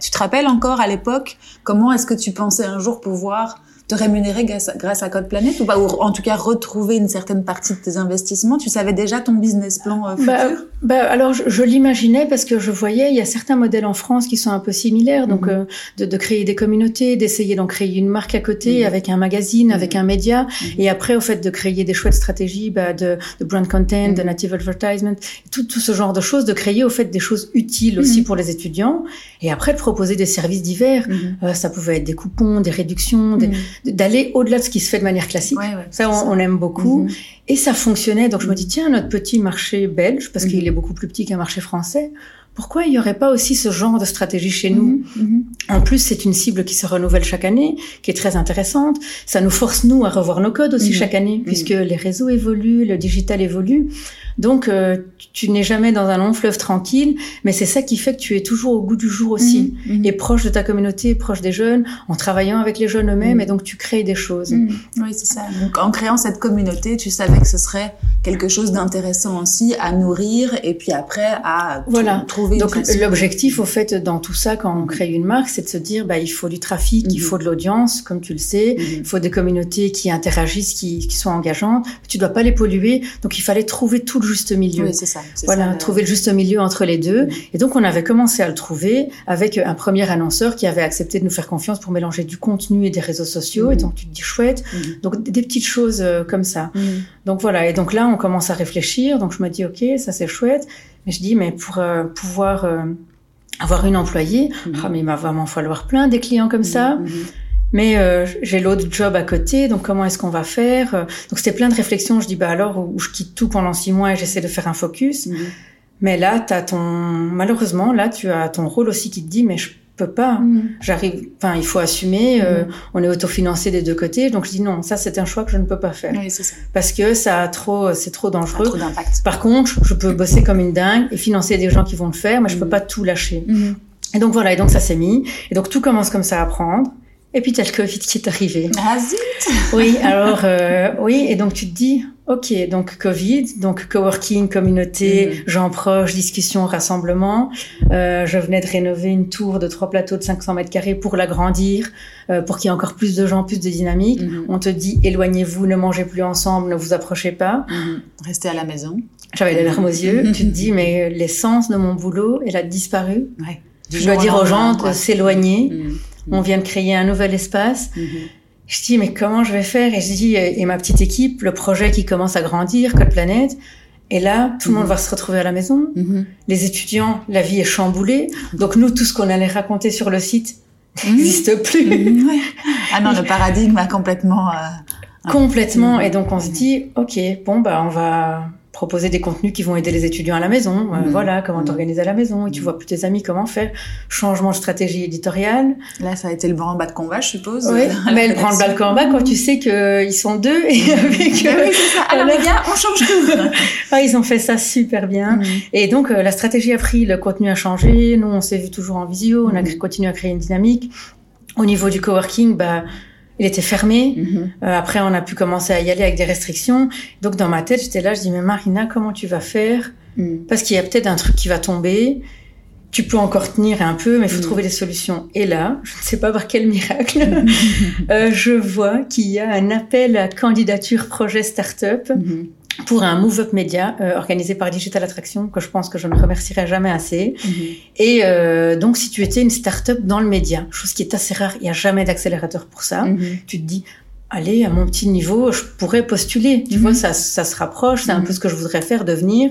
tu te rappelles encore à l'époque comment est-ce que tu pensais un jour pouvoir te rémunérer grâce, à Code Planète ou pas ou en tout cas retrouver une certaine partie de tes investissements? Tu savais déjà ton business plan euh, bah, futur? bah, alors je, l'imaginais parce que je voyais il y a certains modèles en France qui sont un peu similaires, donc mhm. euh, de, créer des communautés, d'essayer d'en créer une marque à côté mhm. avec un magazine, avec mhm. un média, et après au fait de créer des chouettes stratégies bah, de, brand content, de native advertisement, tout, tout ce genre de choses, de créer au fait des choses utiles aussi pour les étudiants, et après de proposer des services divers. Euh, ça pouvait être des coupons, des réductions, d'aller au-delà de ce qui se fait de manière classique. ça, on, aime beaucoup. Et ça fonctionnait. Donc je me dis, tiens, notre petit marché belge, parce qu'il est beaucoup plus petit qu'un marché français, pourquoi il n'y aurait pas aussi ce genre de stratégie chez nous? En plus, c'est une cible qui se renouvelle chaque année, qui est très intéressante. Ça nous force, nous, à revoir nos codes aussi chaque année, puisque les réseaux évoluent, le digital évolue. Donc, euh, tu n'es jamais dans un long fleuve tranquille, mais c'est ça qui fait que tu es toujours au goût du jour aussi, mmh, mmh. et proche de ta communauté, proche des jeunes, en travaillant avec les jeunes eux-mêmes, mmh. et donc tu crées des choses. Oui, c'est ça. Donc, en créant cette communauté, tu savais que ce serait quelque chose d'intéressant aussi à nourrir, et puis après à voilà. trouver. Donc, l'objectif, au fait, dans tout ça, quand on crée une marque, c'est de se dire, bah, il faut du trafic, il faut de l'audience, comme tu le sais, il faut des communautés qui interagissent, qui, qui sont engageantes. Tu dois pas les polluer, donc il fallait trouver tout le juste milieu. Oui, c'est ça. Voilà, trouver le juste milieu entre les deux. Et donc, on avait commencé à le trouver avec un premier annonceur qui avait accepté de nous faire confiance pour mélanger du contenu et des réseaux sociaux. Et donc, tu te dis chouette. Donc, des petites choses euh, comme ça. Donc, voilà. Et donc là, on commence à réfléchir. Donc, je me dis, OK, ça c'est chouette. Mais je dis, mais pour euh, pouvoir euh, avoir une employée, ah, mais il va vraiment falloir plein des clients comme ça. Mais euh, j'ai l'autre job à côté, donc comment est-ce qu'on va faire Donc c'était plein de réflexions. Je dis bah alors où je quitte tout pendant six mois et j'essaie de faire un focus. Mhm. Mais là, t'as ton malheureusement là, tu as ton rôle aussi qui te dit mais je peux pas. Mhm. J'arrive. Enfin, il faut assumer. Euh, mhm. on est autofinancé des deux côtés, donc je dis non. Ça c'est un choix que je ne peux pas faire. Oui, ça. Parce que ça a trop, c'est trop dangereux. trop d'impact. Par contre, je peux bosser comme une dingue et financer des gens qui vont le faire, mais je peux pas tout lâcher. Et donc voilà. Et donc ça s'est mis. Et donc tout commence comme ça à prendre. Et puis, tu as le Covid qui est arrivé. Ah, zut Oui, alors, euh, oui, et donc tu te dis, OK, donc Covid, donc coworking, communauté, mm. gens proches, discussion, rassemblement. Euh, je venais de rénover une tour de trois plateaux de 500 mètres carrés pour l'agrandir, euh, pour qu'il y ait encore plus de gens, plus de dynamique. Mm-hmm. On te dit, éloignez-vous, ne mangez plus ensemble, ne vous approchez pas. Mm-hmm. Restez à la maison. J'avais les larmes aux yeux. tu te dis, mais l'essence de mon boulot, elle a disparu. Ouais. Je dois dire aux gens de s'éloigner. Mm. On vient de créer un nouvel espace. Mhm. Je dis, mais comment je vais faire? Et je dis, et ma petite équipe, le projet qui commence à grandir, Code Planète, Et là, tout le monde va se retrouver à la maison. Les étudiants, la vie est chamboulée. Donc nous, tout ce qu'on allait raconter sur le site n'existe plus. Ah non, le paradigme a complètement... Euh, complètement. Et donc on se dit, ok, bon bah on va proposer des contenus qui vont aider les étudiants à la maison. Euh, mhm. Voilà, comment mhm. t'organiser à la maison. Et tu mhm. vois plus tes amis comment faire. Changement de stratégie éditoriale. Là, ça a été le branle-bas de combat, je suppose. Oui, mais le branle-bas de combat quand tu sais qu'ils sont deux et avec... Ben oui, c'est ça. Alors les gars, on change tout. ah, ils ont fait ça super bien. Et donc, euh, la stratégie a pris, le contenu a changé. Nous, on s'est vu toujours en visio. On a continué à créer une dynamique. Au niveau du coworking, bah, il était fermé. Mhm. Euh, après, on a pu commencer à y aller avec des restrictions. Donc, dans ma tête, j'étais là, je dis, mais Marina, comment tu vas faire? Mhm. Parce qu'il y a peut-être un truc qui va tomber. Tu peux encore tenir un peu, mais il faut mhm. trouver des solutions. Et là, je ne sais pas par quel miracle, euh, je vois qu'il y a un appel à candidature projet start-up pour un move-up média euh, organisé par Digital Attraction que je pense que je ne remercierai jamais assez. Mhm. Et euh, donc, si tu étais une start-up dans le média, chose qui est assez rare, il n'y a jamais d'accélérateur pour ça, mhm. tu te dis, allez, à mon petit niveau, je pourrais postuler. Tu mhm. vois, ça, ça se rapproche, c'est un peu ce que je voudrais faire, devenir.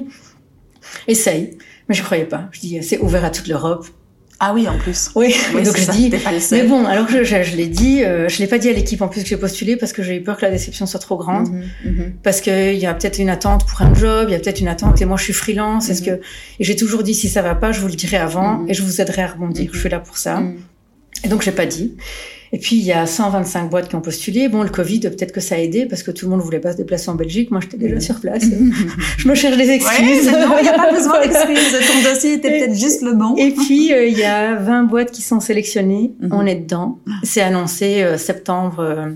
Essaye. Mais je croyais pas. Je dis, c'est ouvert à toute l'Europe. Ah oui, en plus. Oui, donc je dis. mais bon, alors je, je, l'ai dit, euh, je l'ai pas dit à l'équipe en plus que j'ai postulé parce que j'ai eu peur que la déception soit trop grande, mhm, mhm. parce que il y a peut-être une attente pour un job, il y a peut-être une attente et moi je suis freelance. Est-ce mhm. que et j'ai toujours dit si ça va pas, je vous le dirai avant et je vous aiderai à rebondir. Je suis là pour ça. Et donc j'ai pas dit. Et puis, il y a 125 boîtes qui ont postulé. Bon, le Covid, peut-être que ça a aidé parce que tout le monde voulait pas se déplacer en Belgique. Moi, j'étais déjà sur place. je me cherche des excuses. non, il n'y a pas besoin d'excuses. Ton dossier était peut-être juste le bon. Et puis, euh, il y a 20 boîtes qui sont sélectionnées. Mm-hmm. On est dedans. C'est annoncé euh, septembre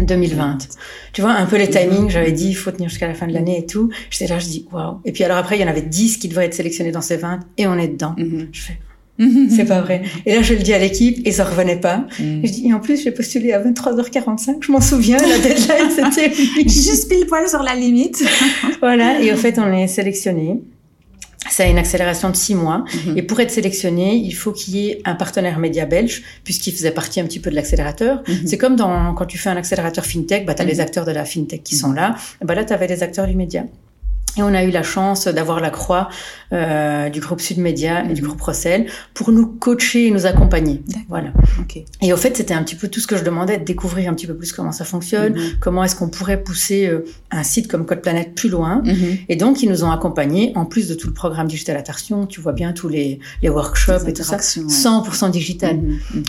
2020. Euh, tu vois, un peu les timings, j'avais dit, il faut tenir jusqu'à la fin de l'année et tout. J'étais là, je dis, waouh. Et puis alors après, il y en avait 10 qui devaient être sélectionnés dans ces 20 et on est dedans. Mm-hmm. Je fais, c'est pas vrai. Et là, je le dis à l'équipe et ça revenait pas. Mm. je dis, et en plus, j'ai postulé à 23h45. Je m'en souviens, la deadline, c'était juste pile poil sur la limite. voilà. Et au fait, on est sélectionné. Ça a une accélération de six mois. Mm-hmm. Et pour être sélectionné, il faut qu'il y ait un partenaire média belge, puisqu'il faisait partie un petit peu de l'accélérateur. C'est comme dans, quand tu fais un accélérateur fintech, bah, tu as les acteurs de la fintech qui sont là. bah, là, tu avais les acteurs du média. Et on a eu la chance d'avoir la croix euh, du groupe Sud Média et du mhm. groupe Rossel pour nous coacher et nous accompagner. Voilà. Okay. Et au fait, c'était un petit peu tout ce que je demandais, de découvrir un petit peu plus comment ça fonctionne, mhm. comment est-ce qu'on pourrait pousser euh, un site comme Code Planète plus loin. Mhm. Et donc, ils nous ont accompagnés, en plus de tout le programme Digital Attraction, tu vois bien tous les, les workshops et tout ça, 100% digital.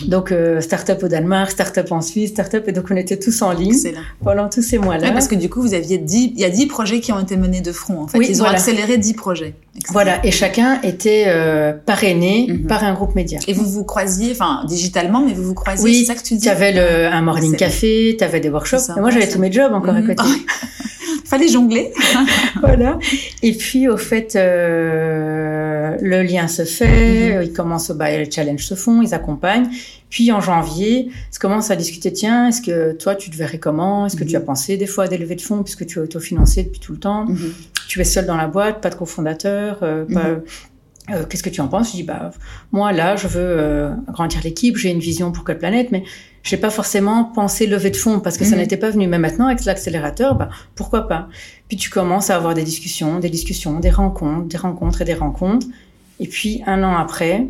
Donc, euh, start-up au Danemark, start-up en Suisse, start-up, et donc on était tous en ligne pendant tous ces mois-là. parce que du coup, vous aviez 10, il y a 10 projets qui ont été menés de front en fait. ils ont accéléré 10 projets. Voilà, et chacun était euh, parrainé mhm. par un groupe média. Et vous vous croisiez, enfin digitalement, mais vous vous croisiez. Oui, c'est ça que tu dis. Tu avais le, un morning café, tu avais des workshops. moi, j'avais tous mes jobs encore à mhm. côté. Fallait jongler. voilà. Et puis, au fait, euh, le lien se fait, mhm. ils commencent, bah, les challenges se font, ils accompagnent. Puis en janvier, se commence à discuter, tiens, est-ce que toi, tu te verrais comment? Est-ce que tu as pensé des fois à des levées de fonds puisque tu es autofinancé depuis tout le temps? Tu es seul dans la boîte, pas de cofondateur, euh, pas... Euh, qu'est-ce que tu en penses? Je dis bah moi là je veux euh, agrandir l'équipe, j'ai une vision pour quelle planète, mais j'ai pas forcément pensé lever de fonds parce que ça mhm. n'était pas venu. Mais maintenant avec l'accélérateur, bah pourquoi pas? Puis tu commences à avoir des discussions, des discussions, des rencontres, des rencontres et des rencontres. Et puis un an après,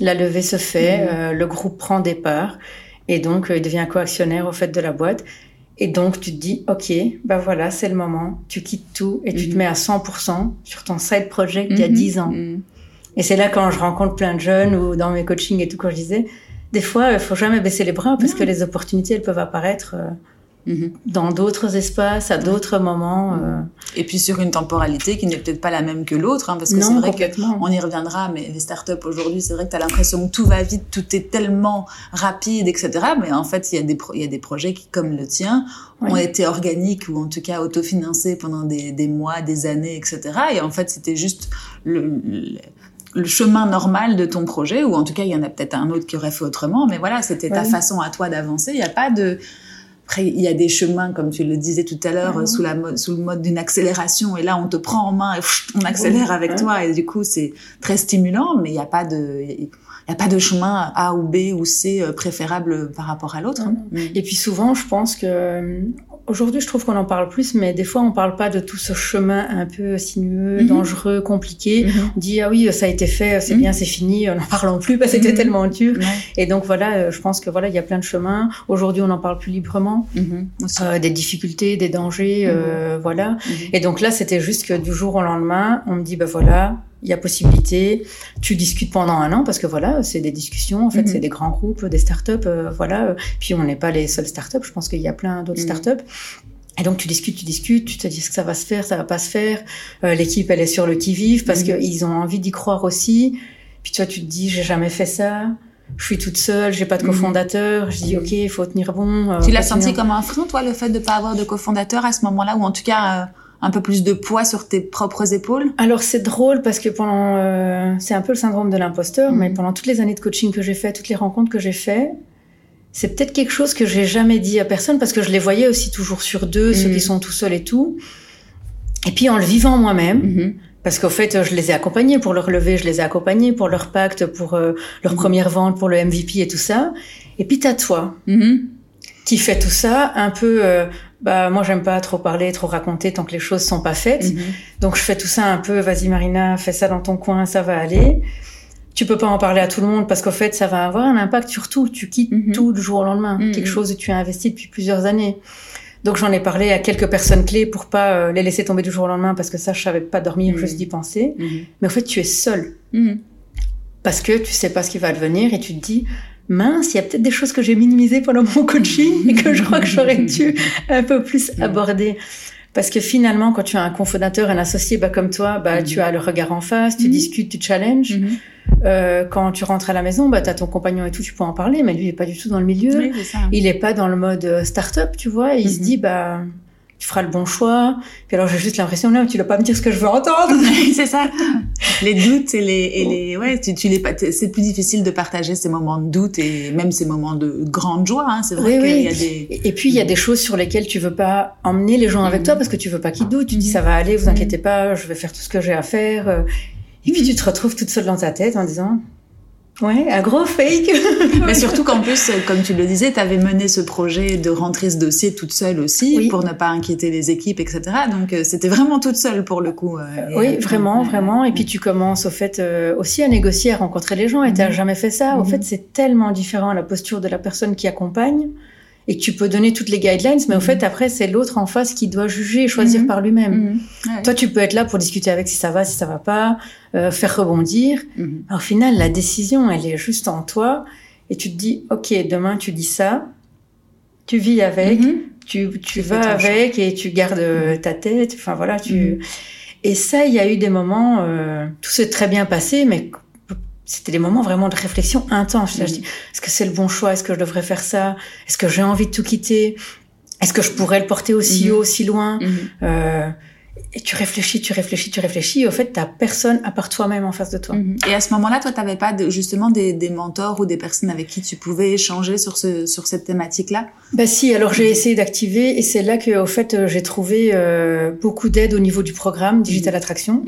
la levée se fait, mhm. euh, le groupe prend des parts et donc il devient co-actionnaire au fait de la boîte. Et donc, tu te dis, OK, bah voilà, c'est le moment. Tu quittes tout et tu te mhm. mets à 100% sur ton side project d'il y a 10 ans. Et c'est là quand je rencontre plein de jeunes ou dans mes coachings et tout, quand je disais, des fois, il faut jamais baisser les bras parce que les opportunités, elles peuvent apparaître euh, mhm. Dans d'autres espaces, à d'autres moments. Euh. Et puis sur une temporalité qui n'est peut-être pas la même que l'autre, hein, parce que c'est vrai qu'on y reviendra, mais les startups aujourd'hui, c'est vrai que tu as l'impression que tout va vite, tout est tellement rapide, etc. Mais en fait, il y, a des il y a des projets qui, comme le tien, ont été organiques ou en tout cas autofinancés pendant des, des mois, des années, etc. Et en fait, c'était juste le le chemin normal de ton projet, ou en tout cas, il y en a peut-être un autre qui aurait fait autrement, mais voilà, c'était ta façon à toi d'avancer. Il n'y a pas de... Après, il y a des chemins, comme tu le disais tout à l'heure, sous, la sous le mode d'une accélération, et là, on te prend en main et on accélère avec toi, et du coup, c'est très stimulant, mais il n'y a pas de... Il n'y a pas de chemin A ou B ou C euh, préférable par rapport à l'autre. Hein. Et puis souvent, je pense que Aujourd'hui, je trouve qu'on en parle plus, mais des fois, on parle pas de tout ce chemin un peu sinueux, mhm. dangereux, compliqué. Mhm. On dit ah oui, ça a été fait, c'est mhm. bien, c'est fini, n'en parlons plus parce que c'était tellement dur. Et donc voilà, euh, je pense que voilà, il y a plein de chemins. Aujourd'hui, on en parle plus librement, euh, des difficultés, des dangers, euh, voilà. Et donc là, c'était juste que du jour au lendemain, on me dit bah voilà, il y a possibilité. Tu discutes pendant un an parce que voilà, c'est des discussions. En fait, c'est des grands groupes, des startups, voilà. Puis on n'est pas les seules startups. Je pense qu'il y a plein d'autres startups. Et donc tu discutes, tu discutes, tu te dis que ça va se faire, ça va pas se faire. Euh, l'équipe elle est sur le qui vive parce mhm. qu'ils ont envie d'y croire aussi. Puis toi tu te dis j'ai jamais fait ça, je suis toute seule, j'ai pas de mhm. cofondateur. Je dis ok, il faut tenir bon. Euh, tu l'as senti comme un frein toi le fait de pas avoir de cofondateur à ce moment-là ou en tout cas euh, un peu plus de poids sur tes propres épaules Alors c'est drôle parce que pendant c'est un peu le syndrome de l'imposteur, mais mhm. pendant toutes les années de coaching que j'ai fait, toutes les rencontres que j'ai fait, c'est peut-être quelque chose que j'ai jamais dit à personne parce que je les voyais aussi toujours sur deux, ceux qui mhm. sont tout seuls et tout. Et puis en le vivant moi-même, mhm. parce qu'au fait, je les ai accompagnés pour leur lever, je les ai accompagnés pour leur pacte, pour euh, leur première vente, pour le MVP et tout ça. Et puis t'as toi qui fait tout ça un peu. Euh, bah moi j'aime pas trop parler, trop raconter tant que les choses sont pas faites. Donc je fais tout ça un peu. Vas-y Marina, fais ça dans ton coin, ça va aller tu peux pas en parler à tout le monde parce qu'au fait, ça va avoir un impact sur tout. Tu quittes mhm. tout du jour au lendemain. Mhm. Quelque chose que tu as investi depuis plusieurs années. Donc j'en ai parlé à quelques personnes clés pour pas euh, les laisser tomber du jour au lendemain parce que ça, je savais pas dormir juste d'y penser. Mhm. Mais au fait, tu es seul. Parce que tu sais pas ce qui va advenir et tu te dis, mince, il y a peut-être des choses que j'ai minimisées pendant mon coaching et que je crois que j'aurais dû un peu plus aborder. Parce que finalement, quand tu as un cofondateur, un associé bah, comme toi, bah, tu as le regard en face, tu discutes, tu challenges. Euh, quand tu rentres à la maison, bah, tu as ton compagnon et tout, tu peux en parler, mais lui, il est pas du tout dans le milieu. Il est pas dans le mode euh, start-up, tu vois. il se dit, bah, tu feras le bon choix. Puis alors, j'ai juste l'impression, là, tu dois pas me dire ce que je veux entendre. c'est ça. Les doutes et les, et les, ouais, tu, tu les, c'est plus difficile de partager ces moments de doute et même ces moments de grande joie, hein. C'est vrai qu'il y a des... Et puis, il y a des choses sur lesquelles tu veux pas emmener les gens avec toi parce que tu veux pas qu'ils doutent. Tu dis, ça va aller, vous inquiétez pas, je vais faire tout ce que j'ai à faire. Et puis tu te retrouves toute seule dans ta tête en disant Ouais, un gros fake. Mais surtout qu'en plus, comme tu le disais, tu avais mené ce projet de rentrer ce dossier toute seule aussi pour ne pas inquiéter les équipes, etc. Donc euh, c'était vraiment toute seule pour le coup. Euh, oui, vraiment, vraiment. Et puis tu commences au fait euh, aussi à négocier, à rencontrer les gens. Et tu n'as mhm. jamais fait ça. Au mhm. fait, c'est tellement différent la posture de la personne qui accompagne et que tu peux donner toutes les guidelines, mais au mhm. fait, après, c'est l'autre en face qui doit juger et choisir mhm. par lui-même. Mhm. Toi, tu peux être là pour discuter avec si ça va, si ça va pas, euh, faire rebondir. Au final, la décision, elle est juste en toi. Et tu te dis, OK, demain, tu dis ça, tu vis avec, tu, tu vas avec et tu gardes euh, ta tête. Enfin, voilà, tu... Et ça, il y a eu des moments, euh, tout s'est très bien passé, mais c'était des moments vraiment de réflexion intense. Je dis, est-ce que c'est le bon choix? Est-ce que je devrais faire ça? Est-ce que j'ai envie de tout quitter? Est-ce que je pourrais le porter aussi mhm. haut, aussi loin? Mhm. euh, Et tu réfléchis, tu réfléchis, tu réfléchis. Et au fait, t'as personne à part toi-même en face de toi. Mhm. Et à ce moment-là, toi, t'avais pas de, justement des, des, mentors ou des personnes avec qui tu pouvais échanger sur ce sur cette thématique-là? Bah si. Alors j'ai essayé d'activer, et c'est là que, au fait, j'ai trouvé euh, beaucoup d'aide au niveau du programme Digital Attraction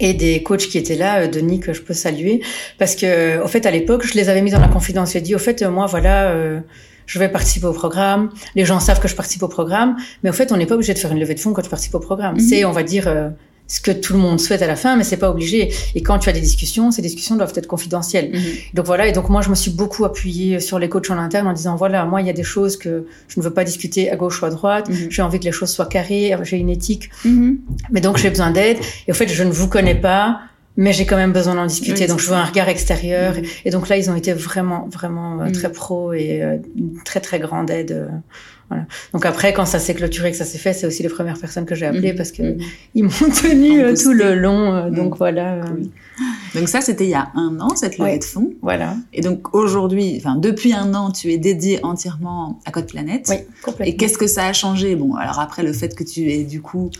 et des coachs qui étaient là, euh, Denis que je peux saluer, parce que au fait à l'époque je les avais mis dans la confidence. J'ai dit au fait moi voilà, euh, je vais participer au programme. Les gens savent que je participe au programme, mais au fait on n'est pas obligé de faire une levée de fonds quand tu participes au programme. Mhm. C'est on va dire euh, ce que tout le monde souhaite à la fin, mais c'est pas obligé. Et quand tu as des discussions, ces discussions doivent être confidentielles. Mhm. Donc voilà. Et donc moi, je me suis beaucoup appuyée sur les coachs en interne en disant voilà, moi, il y a des choses que je ne veux pas discuter à gauche ou à droite. Mhm. J'ai envie que les choses soient carrées. J'ai une éthique. Mhm. Mais donc j'ai besoin d'aide. Et au fait, je ne vous connais pas. Mais j'ai quand même besoin d'en discuter, donc je veux un regard extérieur. Et donc là, ils ont été vraiment, vraiment euh, très pro et euh, une très, très grande aide. Euh, voilà. Donc après, quand ça s'est clôturé, que ça s'est fait, c'est aussi les premières personnes que j'ai appelées mhm. parce que ils m'ont tenu euh, tout le long. Donc voilà. Donc ça, c'était il y a un an cette levée de fonds. Voilà. Et donc aujourd'hui, enfin depuis un an, tu es dédié entièrement à Code Planète. Oui, complètement. Et qu'est-ce que ça a changé? Bon, alors après le fait que tu es du coup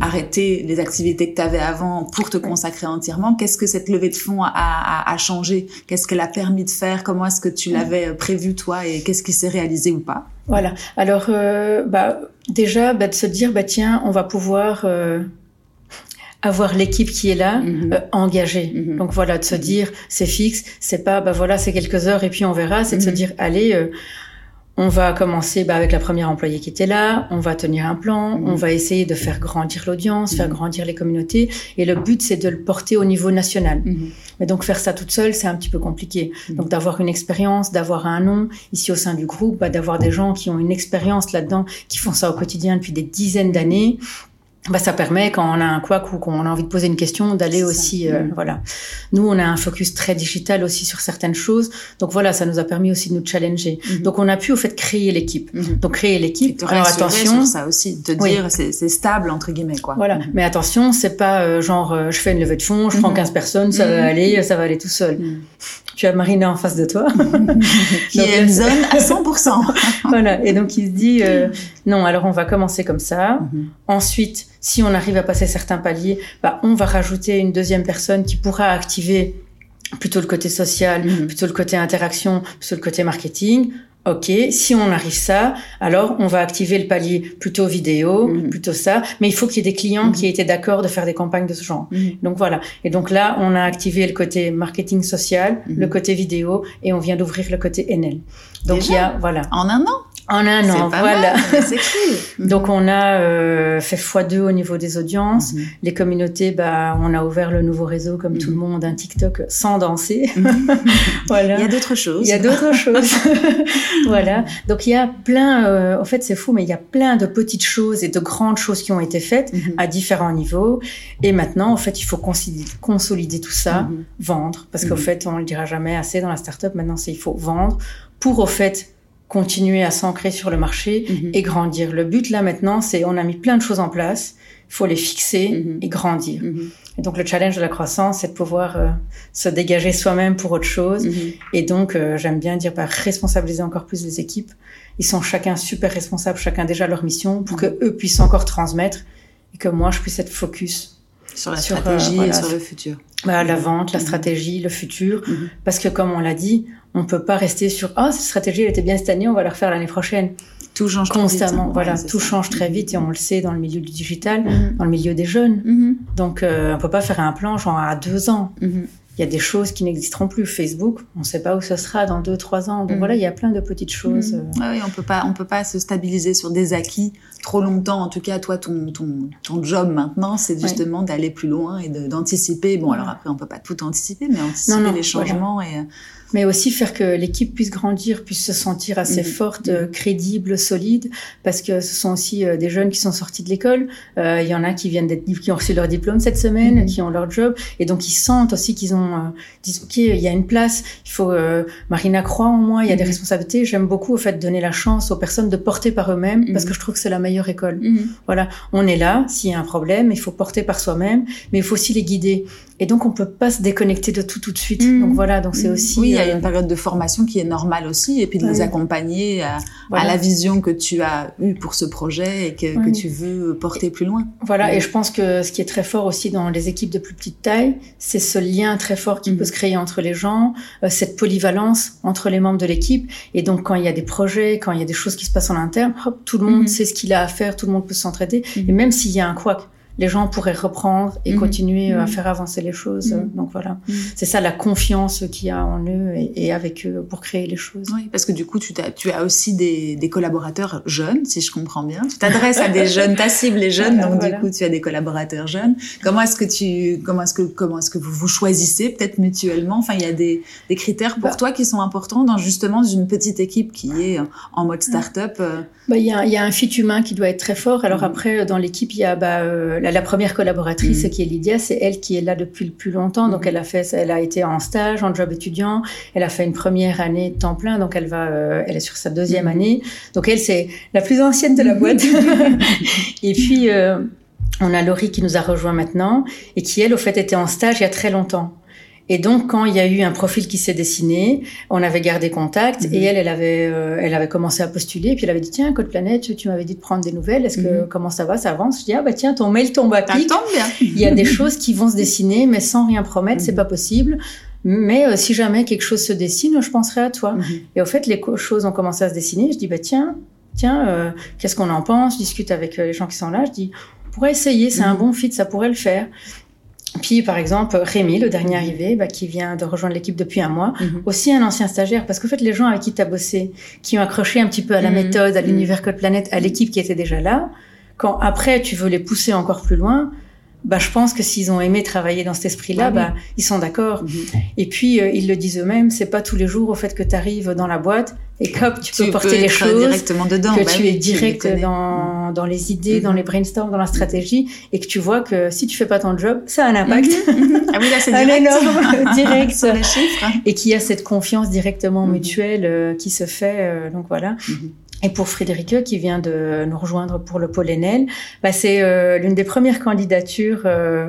arrêter les activités que tu avais avant pour te consacrer entièrement. Qu'est-ce que cette levée de fonds a, a, a changé? Qu'est-ce qu'elle a permis de faire? Comment est-ce que tu l'avais prévu toi? Et qu'est-ce qui s'est réalisé ou pas? Voilà. Alors, euh, bah, déjà, bah, de se dire, bah, tiens, on va pouvoir euh, avoir l'équipe qui est là mhm. euh, engagée. Mhm. Donc voilà, de se dire, c'est fixe, c'est pas, bah voilà, c'est quelques heures et puis on verra. C'est de se mhm. dire, allez on va commencer bah, avec la première employée qui était là, on va tenir un plan, Mhm. on va essayer de faire grandir l'audience, faire Mhm. grandir les communautés, et le but c'est de le porter au niveau national. Mhm. Mais donc faire ça toute seule, c'est un petit peu compliqué. Donc d'avoir une expérience, d'avoir un nom ici au sein du groupe, bah, d'avoir des gens qui ont une expérience là-dedans, qui font ça au quotidien depuis des dizaines d'années. Bah, ça permet quand on a un couac ou qu'on a envie de poser une question d'aller aussi euh, Mhm. voilà nous on a un focus très digital aussi sur certaines choses donc voilà ça nous a permis aussi de nous challenger Mhm. donc on a pu au fait créer l'équipe Mhm. donc créer l'équipe alors attention sur ça aussi, de te Oui. dire c'est stable entre guillemets quoi. voilà Mhm. mais attention c'est pas euh, genre euh, je fais une levée de fonds je prends Mhm. 15 personnes ça va aller ça va aller tout seul Mhm. tu as Marina en face de toi Qui Donc, est une zone à 100%. voilà et donc il se dit euh, non alors on va commencer comme ça. Ensuite, si on arrive à passer certains paliers, bah, on va rajouter une deuxième personne qui pourra activer plutôt le côté social, Mhm. plutôt le côté interaction, plutôt le côté marketing. Ok, si on arrive ça, alors on va activer le palier plutôt vidéo, Mhm. plutôt ça. Mais il faut qu'il y ait des clients Mhm. qui aient été d'accord de faire des campagnes de ce genre. Mhm. Donc voilà. Et donc là, on a activé le côté marketing social, le côté vidéo, et on vient d'ouvrir le côté NL. Donc Déjà il y a voilà En un an? En un an, pas voilà. c'est cool. Donc on a euh, fait x2 au niveau des audiences. Mhm. Les communautés, bah, on a ouvert le nouveau réseau comme tout le Mhm. monde, un TikTok sans danser. Mhm. voilà. Il y a d'autres choses. Il y a d'autres choses. voilà. Donc il y a plein, euh, en fait c'est fou, mais il y a plein de petites choses et de grandes choses qui ont été faites Mhm. à différents niveaux. Et maintenant, en fait, il faut consolider, tout ça, Mhm. vendre. Parce qu'au Mhm. fait, on le dira jamais assez dans la startup. Maintenant, c'est il faut vendre pour, au fait, continuer à s'ancrer sur le marché Mhm. et grandir. Le but là maintenant, c'est on a mis plein de choses en place, il faut les fixer Mhm. et grandir. Mhm. Et donc le challenge de la croissance, c'est de pouvoir euh, se dégager soi-même pour autre chose. Et donc euh, j'aime bien dire bah, responsabiliser encore plus les équipes. Ils sont chacun super responsables, chacun déjà leur mission, pour que eux puissent encore transmettre et que moi je puisse être focus Sur la Sur, euh, stratégie voilà, et sur le futur. bah, la vente, la Mhm. stratégie, le futur. Mhm. Parce que comme on l'a dit, on peut pas rester sur ah cette stratégie elle était bien cette année, on va la refaire l'année prochaine. Tout change vite, Constamment, voilà, Ouais, tout ça. change très vite et on le sait dans le milieu du digital, dans le milieu des jeunes. Donc, euh, on peut pas faire un plan genre à deux ans. Il y a des choses qui n'existeront plus. Facebook, on ne sait pas où ce sera dans deux, trois ans. Donc Mhm. voilà, il y a plein de petites choses. Mhm. Ouais, oui, on peut pas, on peut pas se stabiliser sur des acquis trop longtemps. En tout cas, toi, ton, ton, ton job maintenant, c'est justement d'aller plus loin et d'anticiper. Bon, alors après, on peut pas tout anticiper, mais anticiper Non, non, les changements et. Mais aussi faire que l'équipe puisse grandir, puisse se sentir assez Mhm. forte, euh, crédible, solide, parce que ce sont aussi euh, des jeunes qui sont sortis de l'école. Euh, Il y en a qui viennent d'être, qui ont reçu leur diplôme cette semaine, Mhm. qui ont leur job, et donc ils sentent aussi qu'ils ont, euh, disent ok, il y a une place. Il faut. euh, Marina croit en moi. Il y a des Mhm. responsabilités. J'aime beaucoup au fait donner la chance aux personnes de porter par eux-mêmes, parce Mhm. que je trouve que c'est la meilleure école. Voilà, on est là, s'il y a un problème, il faut porter par soi-même, mais il faut aussi les guider. Et donc, on peut pas se déconnecter de tout tout de suite. Mhm. Donc voilà, donc c'est Mhm. aussi... Oui, il y a euh, une période de formation qui est normale aussi, et puis de les Oui. accompagner à, voilà. à la vision que tu as eue pour ce projet et que, que Oui. tu veux porter plus loin. Voilà, et je pense que ce qui est très fort aussi dans les équipes de plus petite taille, c'est ce lien très fort qui Mhm. peut se créer entre les gens, euh, cette polyvalence entre les membres de l'équipe. Et donc, quand il y a des projets, quand il y a des choses qui se passent en interne, hop, tout le monde Mhm. sait ce qu'il a à faire, tout le monde peut s'entraider. Et même s'il y a un couac, les gens pourraient reprendre et Mhm. continuer euh, à Mhm. faire avancer les choses. Mhm. Donc voilà, c'est ça la confiance qu'il y a en eux et, et avec eux pour créer les choses. Oui, parce que du coup, tu, as, tu as aussi des, des collaborateurs jeunes, si je comprends bien. Tu t'adresses à des jeunes, ta cible les jeunes, Voilà, donc voilà. du coup, tu as des collaborateurs jeunes. Comment est-ce que tu, comment est-ce que, comment est-ce que vous vous choisissez, peut-être mutuellement? Enfin, il y a des, des critères pour Bah. toi qui sont importants dans justement une petite équipe qui est en mode start-up. euh, Bah, il y, a, il y a un fit humain qui doit être très fort. Alors Mhm. après, dans l'équipe, il y a bah, euh, la, la première collaboratrice Mhm. qui est Lydia, c'est elle qui est là depuis le plus longtemps. Donc Mhm. elle a fait, elle a été en stage, en job étudiant. Elle a fait une première année de temps plein, donc elle va, euh, elle est sur sa deuxième Mhm. année. Donc elle, c'est la plus ancienne de la boîte. et puis euh, on a Laurie qui nous a rejoint maintenant et qui elle, au fait, était en stage il y a très longtemps. Et donc, quand il y a eu un profil qui s'est dessiné, on avait gardé contact Mhm. et elle, elle avait, euh, elle avait commencé à postuler. Et puis elle avait dit tiens, Code Planète, tu m'avais dit de prendre des nouvelles. Est-ce que Mhm. comment ça va, ça avance? Je dis ah bah tiens, ton mail tombe à pic. tombe bien. Il y a des choses qui vont se dessiner, mais sans rien promettre, c'est Mhm. pas possible. Mais euh, si jamais quelque chose se dessine, je penserai à toi. Et au fait, les choses ont commencé à se dessiner. Je dis, bah tiens, tiens, euh, qu'est-ce qu'on en pense? Je discute avec les gens qui sont là. Je dis, on pourrait essayer, c'est un bon fit, ça pourrait le faire. Puis, par exemple, Rémi, le dernier arrivé, bah, qui vient de rejoindre l'équipe depuis un mois, Mhm. aussi un ancien stagiaire, parce qu'en fait, les gens avec qui tu as bossé, qui ont accroché un petit peu à la Mhm. méthode, à Mhm. l'univers Code Planet, à l'équipe qui était déjà là, quand après tu veux les pousser encore plus loin, bah, je pense que s'ils ont aimé travailler dans cet esprit-là, Ah oui. bah, ils sont d'accord. Mhm. Et puis, euh, ils le disent eux-mêmes, c'est pas tous les jours au fait que tu arrives dans la boîte et que tu peux porter peux les choses directement dedans. que bah tu oui, es direct connais. dans, dans les idées, dans Mhm. les brainstorms, dans la stratégie, et que tu vois que si tu fais pas ton job, ça a un impact. Ah oui, là, c'est direct. énorme direct. Sur les chiffres. Et qu'il y a cette confiance directement Mhm. mutuelle euh, qui se fait. euh, donc voilà. Mhm. Et pour Frédéric, qui vient de nous rejoindre pour le pôle Enel, bah, c'est euh, l'une des premières candidatures euh,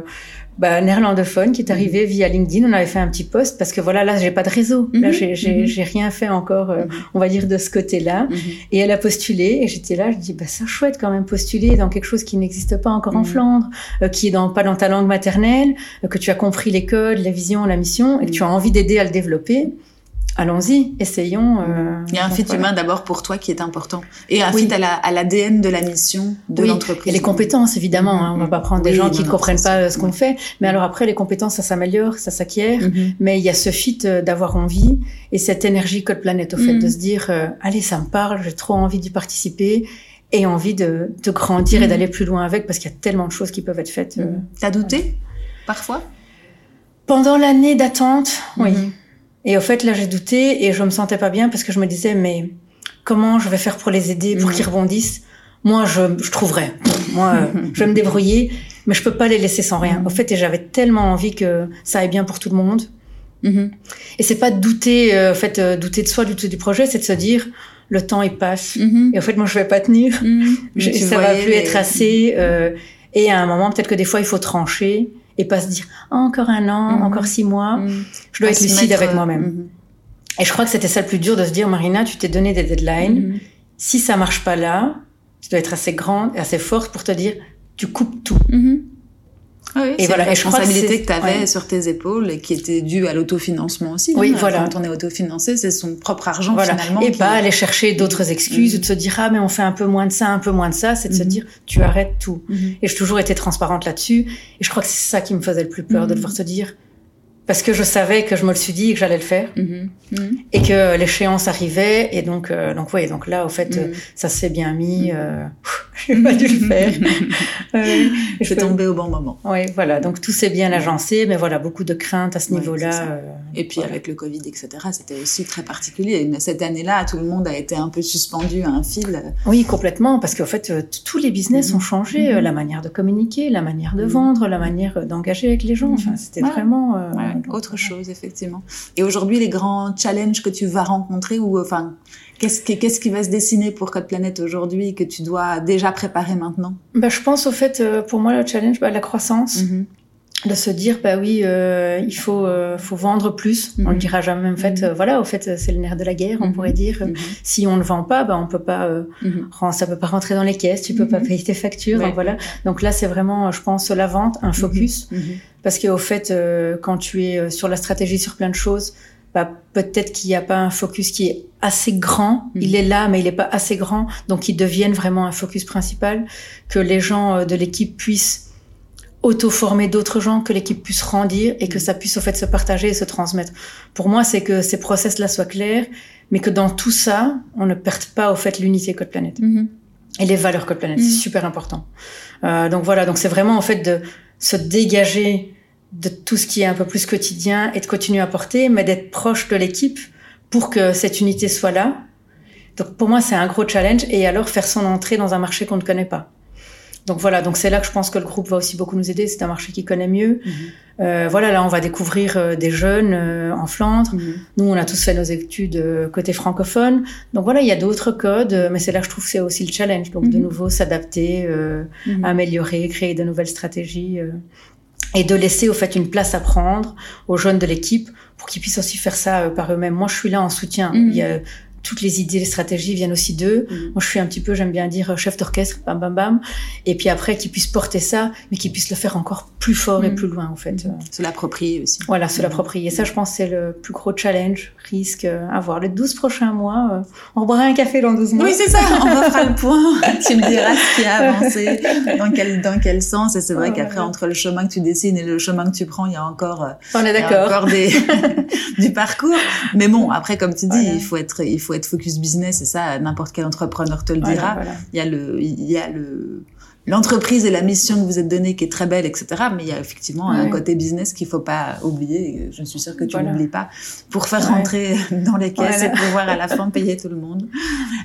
bah, néerlandophone qui est arrivée via LinkedIn. On avait fait un petit post parce que voilà, là, j'ai pas de réseau. Là, Mhm. j'ai Mhm. j'ai rien fait encore, euh, Mhm. on va dire, de ce côté-là. Mhm. Et elle a postulé et j'étais là, je dis bah ça chouette quand même postuler dans quelque chose qui n'existe pas encore en Mhm. Flandre, euh, qui est dans pas dans ta langue maternelle, euh, que tu as compris les codes, la vision, la mission et que tu as envie d'aider à le développer. Allons-y, essayons. euh, Il y a un fit voilà. humain d'abord pour toi qui est important. Et un Oui. fit à la- à l'ADN de la mission de Oui, l'entreprise. Et les compétences, évidemment. hein, on va Mhm. pas prendre des Oui, gens qui ne comprennent pas euh, ce qu'on fait. Mais alors après, les compétences, ça s'améliore, ça s'acquiert. Mhm. Mais il y a ce fit euh, d'avoir envie et cette énergie Code Planète au fait Mhm. de se dire euh, allez ça me parle, j'ai trop envie d'y participer et envie de, de grandir et Mhm. d'aller plus loin avec parce qu'il y a tellement de choses qui peuvent être faites. euh. T'as douté parfois? Pendant l'année d'attente, oui. Et au fait là j'ai douté et je me sentais pas bien parce que je me disais mais comment je vais faire pour les aider pour Mhm. qu'ils rebondissent? Moi je, je trouverai. Moi je vais me débrouiller mais je peux pas les laisser sans rien. Mhm. Au fait et j'avais tellement envie que ça aille bien pour tout le monde. Mhm. Et c'est pas de douter, euh, en fait, euh, douter de soi, douter du projet, c'est de se dire le temps il passe. Mhm. Et en fait, moi, je vais pas tenir. Mhm. Je- Tu ça va plus les- être assez. euh, et à un moment, peut-être que des fois, il faut trancher et pas se dire Ah, encore un an, Mhm. encore six mois. Mhm. Je dois À être lucide mettre, avec euh, moi-même. mhm. Et je crois que c'était ça le plus dur de se dire Marina, tu t'es donné des deadlines. Mhm. Si ça marche pas là, tu dois être assez grande et assez forte pour te dire tu coupes tout. Ah oui, Et voilà, que responsabilité que, tu avais ouais. sur tes épaules et qui était due à l'autofinancement aussi. Oui, hein. voilà. Quand on est autofinancé, c'est son propre argent Voilà. finalement. Et pas aller chercher d'autres excuses Mhm. ou de se dire ah mais on fait un peu moins de ça, un peu moins de ça, c'est de se Mhm. dire tu arrêtes tout. Mhm. Et j'ai toujours été transparente là-dessus. Et je crois que c'est ça qui me faisait le plus peur, de Mhm. devoir se dire. Parce que je savais que je me le suis dit et que j'allais le faire. Mhm. Mhm. Et que l'échéance arrivait. Et donc, euh, donc, ouais, donc là, au fait, euh, Mhm. ça s'est bien mis. Euh, j'ai pas dû le faire. Euh, je C'est peux- tombé au bon moment. Ouais, voilà. Donc, tout s'est bien agencé. Mais voilà, beaucoup de craintes à ce Ouais, ça. euh, Et puis voilà. avec le Covid, etc., c'était aussi très particulier. Cette année-là, tout le monde a été un peu suspendu à un fil. Oui, complètement, parce qu'en fait, euh, tous les business ont changé, euh, la manière de communiquer, la manière de vendre, la manière euh, d'engager avec les gens. Enfin, c'était vraiment euh, Ouais, autre chose, effectivement. Et aujourd'hui, les grands challenges que tu vas rencontrer, ou enfin, qu'est-ce qui, qu'est-ce qui va se dessiner pour Code Planète aujourd'hui que tu dois déjà préparer maintenant? Bah, je pense au fait, euh, pour moi, le challenge, bah, la croissance, Mhm. De se dire, bah oui, euh, il faut, euh, faut vendre plus. On Mhm. le dira jamais. En fait, Mhm. euh, voilà, au fait, c'est le nerf de la guerre, on Mhm. pourrait dire. Si on ne vend pas, bah, on peut pas, euh, ça peut pas rentrer dans les caisses, tu peux pas payer tes factures, Ouais. donc voilà. Donc là, c'est vraiment, je pense, la vente, un focus. Parce qu'au fait, euh, quand tu es euh, sur la stratégie sur plein de choses, bah, peut-être qu'il n'y a pas un focus qui est assez grand. Il est là, mais il n'est pas assez grand. Donc, il devienne vraiment un focus principal. Que les gens de l'équipe puissent auto-former d'autres gens, que l'équipe puisse rendir et que ça puisse au fait se partager et se transmettre. Pour moi, c'est que ces process-là soient clairs, mais que dans tout ça, on ne perde pas au fait l'unité Code Planète Mhm. et les valeurs Code Planète. C'est super important. Euh, donc voilà, donc c'est vraiment en fait de se dégager de tout ce qui est un peu plus quotidien et de continuer à porter, mais d'être proche de l'équipe pour que cette unité soit là. Donc pour moi, c'est un gros challenge et alors faire son entrée dans un marché qu'on ne connaît pas. Donc voilà, donc c'est là que je pense que le groupe va aussi beaucoup nous aider. C'est un marché qui connaît mieux. Mhm. Euh, voilà, là on va découvrir euh, des jeunes euh, en Flandre. Mhm. Nous, on a tous fait nos études euh, côté francophone. Donc voilà, il y a d'autres codes, euh, mais c'est là que je trouve que c'est aussi le challenge. Donc de Mhm. nouveau s'adapter, améliorer, créer de nouvelles stratégies et de laisser au fait une place à prendre aux jeunes de l'équipe pour qu'ils puissent aussi faire ça par eux-mêmes. Moi, je suis là en soutien. Il y a toutes les idées, les stratégies viennent aussi d'eux. Mhm. Moi, je suis un petit peu, j'aime bien dire, euh, chef d'orchestre, bam, bam, bam. Et puis après, qu'ils puissent porter ça, mais qu'ils puissent le faire encore plus fort et Mhm. plus loin, en fait. Mhm. Se l'approprier aussi. Voilà, se l'approprier. Ça, je pense, c'est le plus gros challenge, risque euh, à voir. Les 12 prochains mois, euh, on boira un café dans 12 mois. Oui, c'est ça. On refera le point. tu me diras ce qui a avancé, dans quel, dans quel sens. Et c'est vrai qu'après, ouais. entre le chemin que tu dessines et le chemin que tu prends, il y a encore, On est il y a d'accord. encore des, du parcours. Mais bon, après, comme tu dis, Voilà. il faut être, il faut être focus business. Et ça, n'importe quel entrepreneur te le Voilà, dira. voilà. Il y a le, il y a le, l'entreprise et la mission que vous êtes donnée qui est très belle, etc. Mais il y a effectivement un côté business qu'il faut pas oublier. Je suis sûre que tu Voilà. n'oublies pas pour faire Ouais. rentrer dans les caisses Voilà. et pouvoir à la fin payer tout le monde.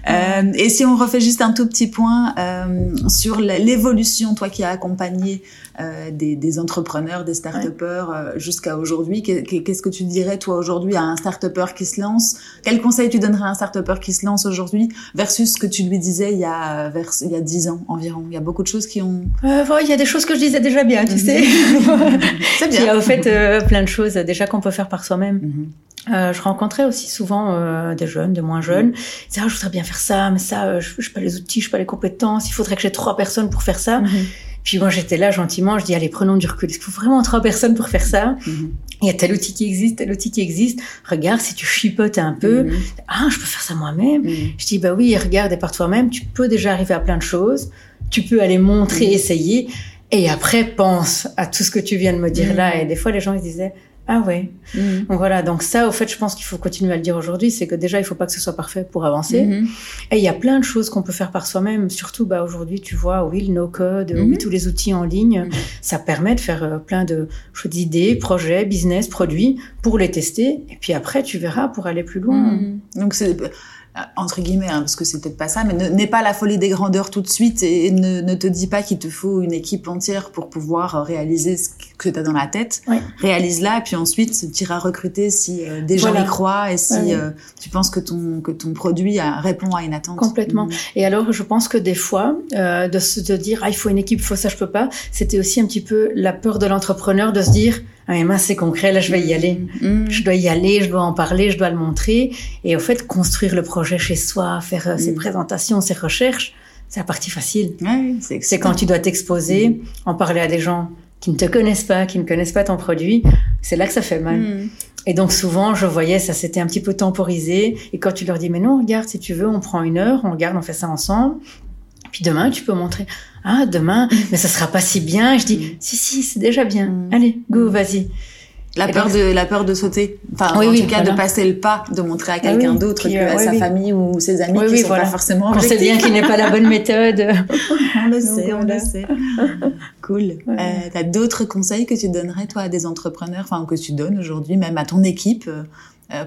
Euh, et si on refait juste un tout petit point euh, sur l'évolution, toi qui as accompagné euh, des, des entrepreneurs, des start-upers jusqu'à aujourd'hui, qu'est- qu'est- qu'est-ce que tu dirais toi aujourd'hui à un start-upper qui se lance? Quel conseil tu donnerais à un start-upper qui se lance aujourd'hui versus ce que tu lui disais il y a vers, il y a dix ans environ? Il y a beaucoup de choses qui ont. Euh, il y a des choses que je disais déjà bien, tu Mhm. sais. C'est Il y a au fait euh, plein de choses euh, déjà qu'on peut faire par soi-même. Mhm. Euh, je rencontrais aussi souvent euh, des jeunes, des moins jeunes. Ils disaient, ah, je voudrais bien faire ça, mais ça, euh, je n'ai pas les outils, je n'ai pas les compétences. Il faudrait que j'ai trois personnes pour faire ça. Mhm. Puis moi, j'étais là gentiment. Je dis, allez, prenons du recul. Est-ce qu'il faut vraiment trois personnes pour faire ça? Il y a tel outil qui existe, tel outil qui existe. Regarde, si tu chipotes un peu, ah, je peux faire ça moi-même. Je dis, bah oui, regarde, et par toi-même, tu peux déjà arriver à plein de choses. Tu peux aller montrer, Mhm. essayer. Et après, pense à tout ce que tu viens de me dire Mhm. là. Et des fois, les gens, ils disaient, ah ouais. Mhm. Donc voilà. Donc ça, au fait, je pense qu'il faut continuer à le dire aujourd'hui. C'est que déjà, il faut pas que ce soit parfait pour avancer. Mhm. Et il y a plein de choses qu'on peut faire par soi-même. Surtout, bah, aujourd'hui, tu vois, oui, le no-code, oui, tous les outils en ligne. Mhm. Ça permet de faire euh, plein de choses d'idées, projets, business, produits pour les tester. Et puis après, tu verras pour aller plus loin. Mhm. Donc c'est entre guillemets, hein, parce que c'est peut-être pas ça, mais ne- n'aie pas la folie des grandeurs tout de suite et, ne te dis pas qu'il te faut une équipe entière pour pouvoir euh, réaliser ce que tu as dans la tête. Oui. Réalise-la et puis ensuite tu iras recruter si euh, des gens Voilà. y croient et si Ouais, euh, tu penses que ton que ton produit a- répond à une attente. Complètement. Mhm. Et alors, je pense que des fois, euh, de se de dire, ah, il faut une équipe, il faut ça, je peux pas, c'était aussi un petit peu la peur de l'entrepreneur de se dire, ah, mais mince, c'est concret, là, je vais y aller. Mhm. Je dois y aller, je dois en parler, je dois le montrer. Et au fait, construire le projet chez soi, faire euh, ses Mm. présentations, ses recherches, c'est la partie facile. Ouais, c'est quand tu dois t'exposer, en parler à des gens qui ne te connaissent pas, qui ne connaissent pas ton produit, c'est là que ça fait mal. Mhm. Et donc souvent, je voyais ça s'était un petit peu temporisé. Et quand tu leur dis, mais non, regarde, si tu veux, on prend une heure, on regarde, on fait ça ensemble. Puis demain, tu peux montrer, ah, demain, mais ça sera pas si bien. Je dis, si, si, c'est déjà bien. Mm. Allez, go, Mm. vas-y. La Et peur donc- de la peur de sauter. Enfin, Oui, en oui, tout cas, voilà. de passer le pas, de montrer à quelqu'un oui, d'autre que euh, à sa famille ou ses amis Oui, qui oui, sont voilà. pas forcément On sait bien qu'il n'est pas la bonne méthode. On le Donc, sait, on voilà. le sait. Cool. Ouais. Euh, T'as d'autres conseils que tu donnerais, toi, à des entrepreneurs, enfin, que tu donnes aujourd'hui, même à ton équipe, euh,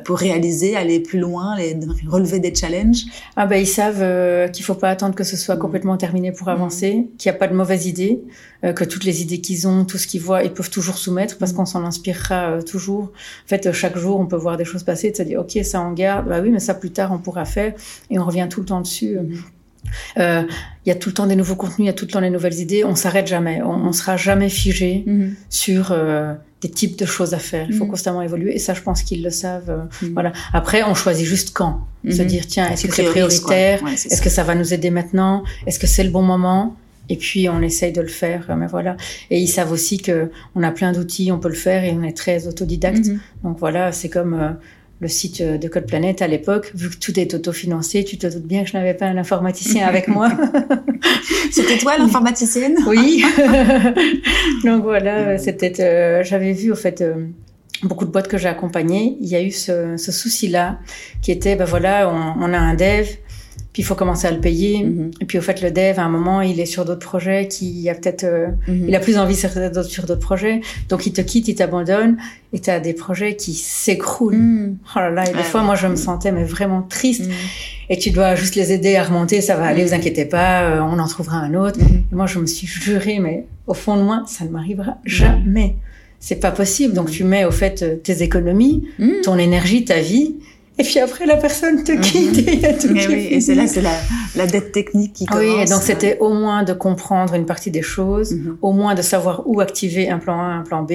pour réaliser, aller plus loin, les, relever des challenges Ah ben ils savent euh, qu'il faut pas attendre que ce soit Mm. complètement terminé pour avancer, qu'il n'y a pas de mauvaises idées, euh, que toutes les idées qu'ils ont, tout ce qu'ils voient, ils peuvent toujours soumettre parce Mm. qu'on s'en inspirera euh, toujours. En fait, euh, chaque jour, on peut voir des choses passer, de se dire ok ça on garde, bah oui mais ça plus tard on pourra faire et on revient tout le temps dessus. Euh, Il y a tout le temps des nouveaux contenus, il y a tout le temps des nouvelles idées. On s'arrête jamais, on, on sera jamais figé sur euh, des types de choses à faire. Il faut Mhm. constamment évoluer et ça, je pense qu'ils le savent. euh, Mhm. Voilà. Après, on choisit juste quand. Se Mhm. dire tiens, est-ce que c'est prioritaire Ouais, est-ce que ça va nous aider maintenant? Est-ce que c'est le bon moment? Et puis on essaye de le faire, euh, mais voilà. Et ils savent aussi que on a plein d'outils, on peut le faire et on est très autodidacte. Mhm. Donc voilà, c'est comme euh, le site euh, de Code Planète à l'époque, vu que tout est autofinancé, tu te doutes bien que je n'avais pas un informaticien avec moi. C'était toi l'informaticienne? Oui. Donc voilà, c'était. euh, J'avais vu au fait. euh, Beaucoup de boîtes que j'ai accompagnées, il y a eu ce, ce souci-là, qui était, ben voilà, on, on a un dev, puis il faut commencer à le payer, Mhm. et puis au fait, le dev, à un moment, il est sur d'autres projets, qui a peut-être, euh, Mhm. il a plus envie sur d'autres sur d'autres projets, donc il te quitte, il t'abandonne, et tu as des projets qui s'écroulent. Mhm. Oh là là, et des fois, ouais. moi, je me sentais mais vraiment triste, Mhm. et tu dois juste les aider à remonter, ça va aller, vous inquiétez pas, euh, on en trouvera un autre. Et moi, je me suis juré, mais au fond de moi, ça ne m'arrivera jamais. C'est pas possible. Donc, tu mets au fait euh, tes économies, ton énergie, ta vie, et puis après, la personne te Mhm. quitte et il y a tout Mais qui oui, est et c'est là, c'est la, la dette technique qui commence. Oui, et donc c'était au moins de comprendre une partie des choses, Mhm. au moins de savoir où activer un plan A, un plan B,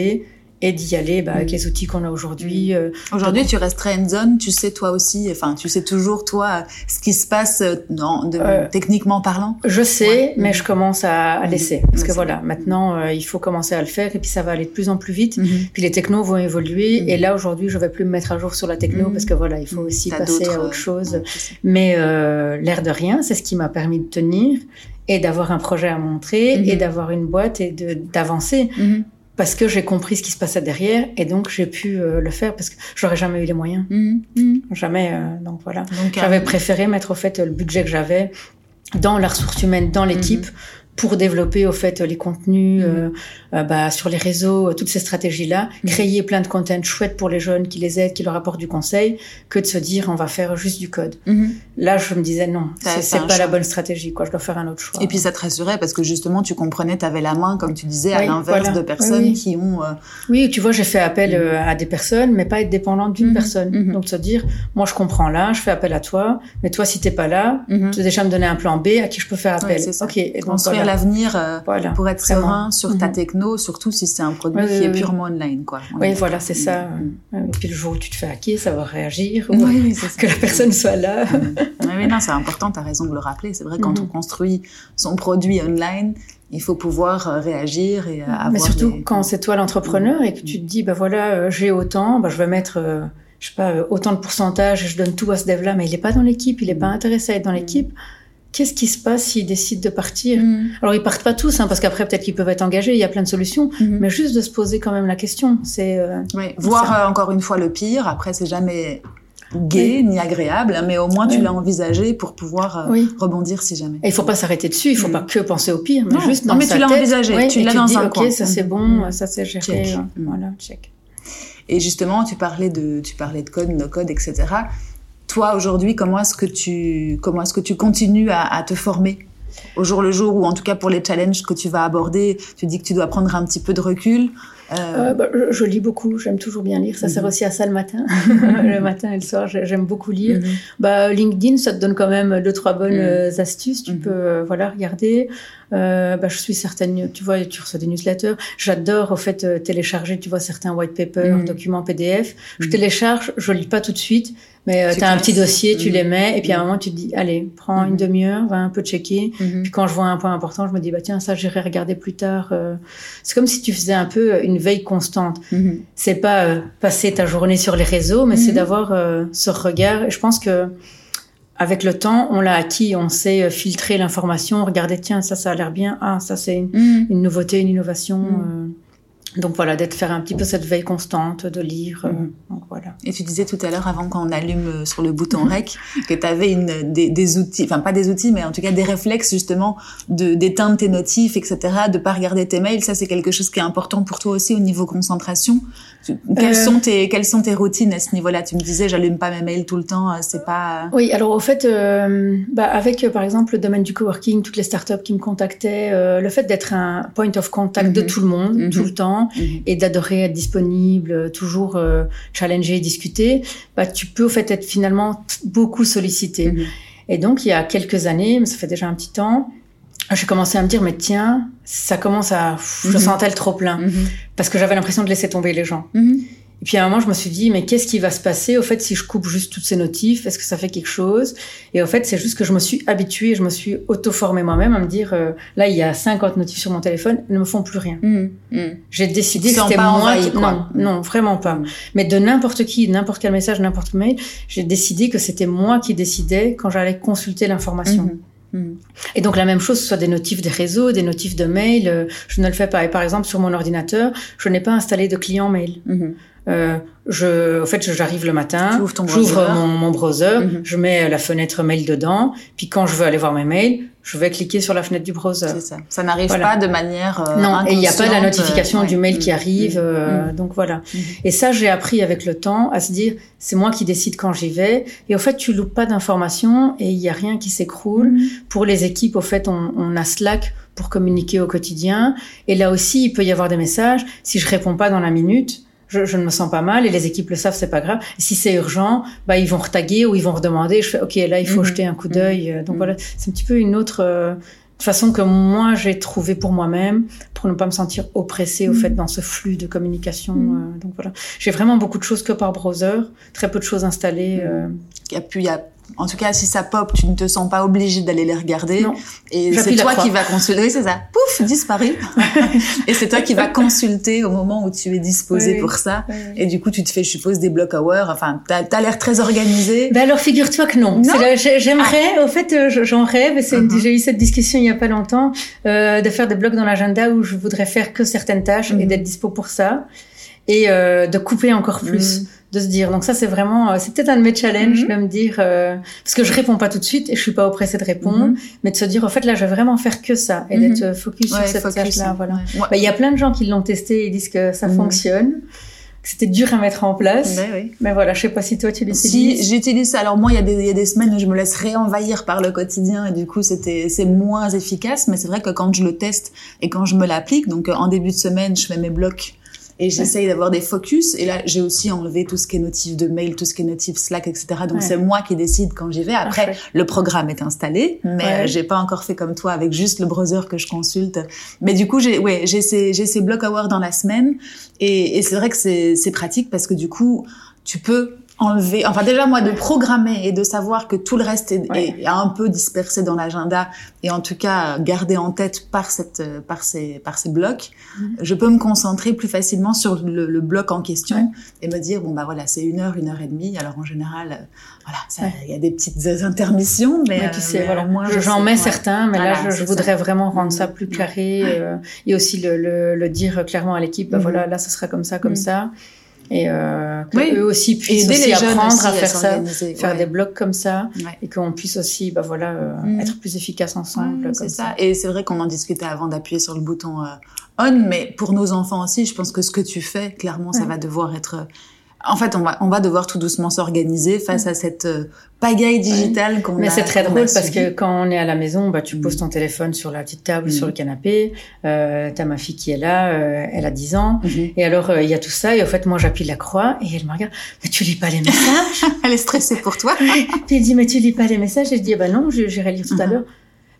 et d'y aller bah, avec mm. les outils qu'on a aujourd'hui. Mm. Euh, aujourd'hui, tu restes très zone, tu sais toi aussi, enfin, tu sais toujours toi ce qui se passe dans, de, euh, techniquement parlant? Je sais, mais je commence à, à laisser parce que voilà, maintenant euh, il faut commencer à le faire et puis ça va aller de plus en plus vite. Mm-hmm. Puis les technos vont évoluer et là aujourd'hui, je vais plus me mettre à jour sur la techno parce que voilà, il faut aussi passer à autre chose. mais l'air de rien, c'est ce qui m'a permis de tenir et d'avoir un projet à montrer et mm-hmm. d'avoir une boîte et d'avancer. Parce que j'ai compris ce qui se passait derrière et donc j'ai pu euh, le faire parce que j'aurais jamais eu les moyens. Mmh, mmh. Jamais. Euh, donc voilà. J'avais préféré mettre au fait le budget que j'avais dans la ressource humaine, dans l'équipe, mmh pour développer au fait les contenus mhm. euh, euh, bah, sur les réseaux, euh, toutes ces stratégies-là, mhm. créer plein de contenus chouettes pour les jeunes qui les aident, qui leur apportent du conseil, que de se dire on va faire juste du code. Mhm. Là, je me disais non, c'est pas la bonne stratégie, quoi. Je dois faire un autre choix. Et puis ça te rassurait parce que justement tu comprenais, tu avais la main, comme tu disais, à l'inverse de personnes qui ont. Oui, tu vois, j'ai fait appel à des personnes, mais pas être dépendante d'une personne. Donc se dire, moi je comprends là, je fais appel à toi, mais toi si t'es pas là, tu dois déjà me donner un plan B à qui je peux faire appel. ok. Et donc, l'avenir euh, pour être serein sur ta mhm. techno, surtout si c'est un produit qui est purement online. Quoi. oui, voilà, c'est ça. Mhm. Et puis le jour où tu te fais hacker, ça va réagir, ou que la personne soit là. Mhm. oui, non, c'est important, tu as raison de le rappeler. C'est vrai, quand on construit son produit online, il faut pouvoir euh, réagir et euh, avoir Mais surtout quand c'est toi l'entrepreneur et que tu te dis, bah voilà, j'ai autant, bah, je vais mettre je sais pas, autant de pourcentage, et je donne tout à ce dev-là, mais il n'est pas dans l'équipe, il n'est pas intéressé à être dans l'équipe qu'est-ce qui se passe s'ils décident de partir? Mm. Alors ils partent pas tous, hein, parce qu'après peut-être qu'ils peuvent être engagés, il y a plein de solutions, mm-hmm. mais juste de se poser quand même la question, c'est euh, voir euh, encore une fois le pire. Après c'est jamais gai ni agréable, hein, mais au moins tu l'as envisagé pour pouvoir euh, rebondir si jamais. Et il faut pas s'arrêter dessus, il faut mm. pas que penser au pire, mais juste dans non, mais tu l'as envisagé, tu l'as dans un Ok, ça c'est bon, mm. ça c'est géré, voilà, check. Et justement, tu parlais de, tu parlais de code, no code, etc toi aujourd'hui, comment est-ce que tu continues à, te former au jour le jour ou en tout cas pour les challenges que tu vas aborder? Tu dis que tu dois prendre un petit peu de recul. Euh... euh bah, je, lis beaucoup, j'aime toujours bien lire. Ça sert mhm. aussi à ça le matin. le matin et le soir, j'aime beaucoup lire. Mhm. Bah, LinkedIn, ça te donne quand même deux, trois bonnes mhm. euh, astuces. Tu peux voilà, regarder. Euh, bah, je suis certaine, tu vois, tu reçois des newsletters. J'adore, au fait, télécharger, tu vois, certains white papers, documents PDF. Je télécharge, je lis pas tout de suite. Mais euh, tu as un petit dossier, tu les mets, et puis à un moment, tu te dis, allez, prends une demi-heure, va un peu checker. Puis quand je vois un point important, je me dis, bah tiens, ça, j'irai regarder plus tard. C'est comme si tu faisais un peu euh, une veille constante. Mm-hmm. C'est pas passer ta journée sur les réseaux, mais c'est d'avoir ce regard. Et je pense que avec le temps, on l'a acquis, on sait filtrer l'information, regarder, tiens, ça, ça a l'air bien, ah, ça, c'est une, une, nouveauté, une innovation. Donc voilà, d'être faire un petit peu cette veille constante, de lire. Euh, mhm. donc voilà. Et tu disais tout à l'heure, avant qu'on allume euh, sur le bouton mhm. REC, que tu avais une, des, des, outils, enfin pas des outils, mais en tout cas des réflexes justement de d'éteindre tes notifs, etc., de pas regarder tes mails. Ça, c'est quelque chose qui est important pour toi aussi au niveau concentration. Quelles, euh... sont, tes, quelles sont tes routines à ce niveau-là? Tu me disais, j'allume pas mes mails tout le temps, c'est pas... Oui, alors au fait, euh, bah, avec par exemple le domaine du coworking, toutes les startups qui me contactaient, le fait d'être un point of contact de mhm. tout le monde, tout le temps, Mhm. et d'adorer être disponible, toujours euh, challenger discuter, bah, tu peux au fait être finalement beaucoup sollicité. Mhm. Et donc, il y a quelques années, mais ça fait déjà un petit temps, j'ai commencé à me dire, mais tiens, ça commence à... Je mhm. sentais le trop plein. Parce que j'avais l'impression de laisser tomber les gens. Et puis à un moment, je me suis dit, mais qu'est-ce qui va se passer au fait si je coupe juste toutes ces notifs? Est-ce que ça fait quelque chose? Et au fait, c'est juste que je me suis habituée, je me suis auto-formée moi-même à me dire, euh, là, il y a 50 notifs sur mon téléphone, ils ne me font plus rien. Mmh, mmh. J'ai décidé que c'était moi qui... Non, non, vraiment pas. Mmh. Mais de n'importe qui, n'importe quel message, n'importe quel mail, j'ai décidé que c'était moi qui décidais quand j'allais consulter l'information. Et donc la même chose, ce soit des notifs des réseaux, des notifs de mail, euh, je ne le fais pas. Et par exemple, sur mon ordinateur, je n'ai pas installé de client mail. Euh, je, en fait, j'arrive le matin, j'ouvre mon, mon, browser, mhm. je mets la fenêtre mail dedans, puis quand je veux aller voir mes mails, je vais cliquer sur la fenêtre du browser. Ça. Ça n'arrive pas de manière euh, non, et il n'y a pas la notification du mail qui mhm. arrive, mhm. Euh, donc voilà. Et ça, j'ai appris avec le temps à se dire, c'est moi qui décide quand j'y vais, et au fait, tu loupes pas d'informations et il y a rien qui s'écroule. Pour les équipes, au fait, on, on a Slack pour communiquer au quotidien, et là aussi, il peut y avoir des messages. Si je réponds pas dans la minute je, je, ne me sens pas mal et les équipes le savent, c'est pas grave. si c'est urgent, bah ils vont retaguer ou ils vont redemander. Je fais ok, là il faut mhm. jeter un coup d'œil. Mhm. Donc voilà, c'est un petit peu une autre euh, façon que moi j'ai trouvé pour moi-même pour ne pas me sentir oppressée au fait dans ce flux de communication. Euh, donc voilà, j'ai vraiment beaucoup de choses que par browser, très peu de choses installées. Euh. Il y a plus, il y a en tout cas, si ça pop, tu ne te sens pas obligé d'aller les regarder. Non. Et c'est toi qui vas consulter. Oui, c'est ça? Pouf, disparu. et c'est toi qui vas consulter au moment où tu es disposé pour ça. Et du coup, tu te fais, je suppose, des block hours. Enfin, t'as as, l'air très organisé. Ben alors, figure-toi que non. non J'aimerais, ah. au fait, euh, j'en rêve. Uh-huh. J'ai eu cette discussion il y a pas longtemps euh, de faire des blocs dans l'agenda où je voudrais faire que certaines tâches et mm-hmm. d'être dispo pour ça et euh, de couper encore plus. Mm de se dire. Donc ça, c'est vraiment, euh, c'est peut-être un de mes challenges mhm. de me dire, euh, parce que je réponds pas tout de suite et je suis pas oppressée de répondre, mhm. mais de se dire, en fait, là, je vais vraiment faire que ça et d'être mhm. focus sur cette tâche-là. Voilà. Bah, il y a plein de gens qui l'ont testé et disent que ça fonctionne. C'était dur à mettre en place. Ben oui. Mais voilà, je sais pas si toi tu l'utilises. Si, j'utilise ça. Alors moi, il y, a des, il y a des semaines où je me laisse réenvahir par le quotidien et du coup, c'était, c'est moins efficace. Mais c'est vrai que quand je le teste et quand je me l'applique, donc en début de semaine, je fais mes blocs et j'essaye d'avoir des focus. Et là, j'ai aussi enlevé tout ce qui est notif de mail, tout ce qui est notif Slack, etc. Donc c'est moi qui décide quand j'y vais. Après, le programme est installé, mais j'ai pas encore fait comme toi avec juste le browser que je consulte. Mais du coup, j'ai ouais, j'ai ces j'ai ces block hours dans la semaine, et, et c'est vrai que c'est c'est pratique parce que du coup, tu peux enlever, enfin déjà moi de programmer et de savoir que tout le reste est, un peu dispersé dans l'agenda et en tout cas gardé en tête par cette par ces par ces blocs, mm-hmm. je peux me concentrer plus facilement sur le, bloc en question et me dire bon bah voilà c'est une heure une heure et demie. Alors en général euh, voilà il y a des petites intermissions mais, tu sais, voilà, moi j'en mets certains mais là je, voudrais vraiment rendre ça plus carré euh, et aussi le, le, dire clairement à l'équipe bah, mm-hmm. voilà là ce sera comme ça comme ça et euh, eux aussi puissent aussi apprendre à faire ça, faire des blocs comme ça, et qu'on puisse aussi, bah voilà, euh, mm. être plus efficace ensemble. c'est ça. Et c'est vrai qu'on en discutait avant d'appuyer sur le bouton euh, on, mais pour nos enfants aussi, je pense que ce que tu fais, clairement, ça va devoir être en fait, on va, on va devoir tout doucement s'organiser face à cette euh, pagaille digitale qu'on a. Mais c'est très drôle parce que quand on est à la maison, bah, tu poses ton téléphone sur la petite table, sur le mm. canapé. Euh, t'as ma fille qui est là, euh, elle a 10 ans. Mm-hmm. Et alors, euh, il y a tout ça. Et en fait, moi, j'appuie la croix et elle me regarde. Mais tu lis pas les messages? Elle est stressée pour toi. Puis elle dit, mais tu lis pas les messages? Et je dis, bah non, j'irai lire tout à mm-hmm. l'heure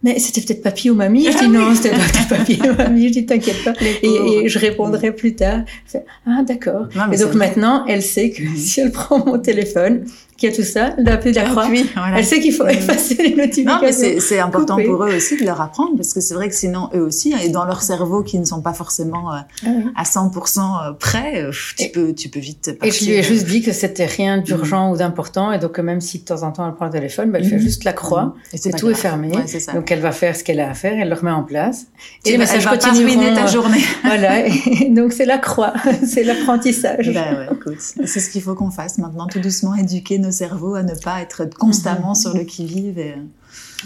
mais c'était peut-être papy ou mamie. Je dis ah non, c'était peut-être papy ou mamie. Je dis t'inquiète pas. Et, je répondrai plus tard. Ah d'accord. Et donc maintenant, elle sait que si elle prend mon téléphone, qui a tout ça, d'appeler la croix. Elle sait qu'il faut effacer les notifications. Non, mais c'est important pour eux aussi de leur apprendre parce que c'est vrai que sinon eux aussi et dans leur cerveau qui ne sont pas forcément euh, ah à 100% euh, prêts, euh, tu peux tu peux vite partir. Et je lui ai juste dit que c'était rien d'urgent mm. ou d'important et donc même si de temps en temps elle prend le téléphone, bah, elle fait mm. juste la croix mm. et, tout est fermé. Donc elle va faire ce qu'elle a à faire, elle le remet en place. Et les messages continueront. ta journée. voilà. donc c'est la croix, c'est l'apprentissage. Ben ouais, écoute, c'est ce qu'il faut qu'on fasse maintenant, tout doucement, éduquer nos cerveau à ne pas être constamment mhm. sur le qui-vive. Et...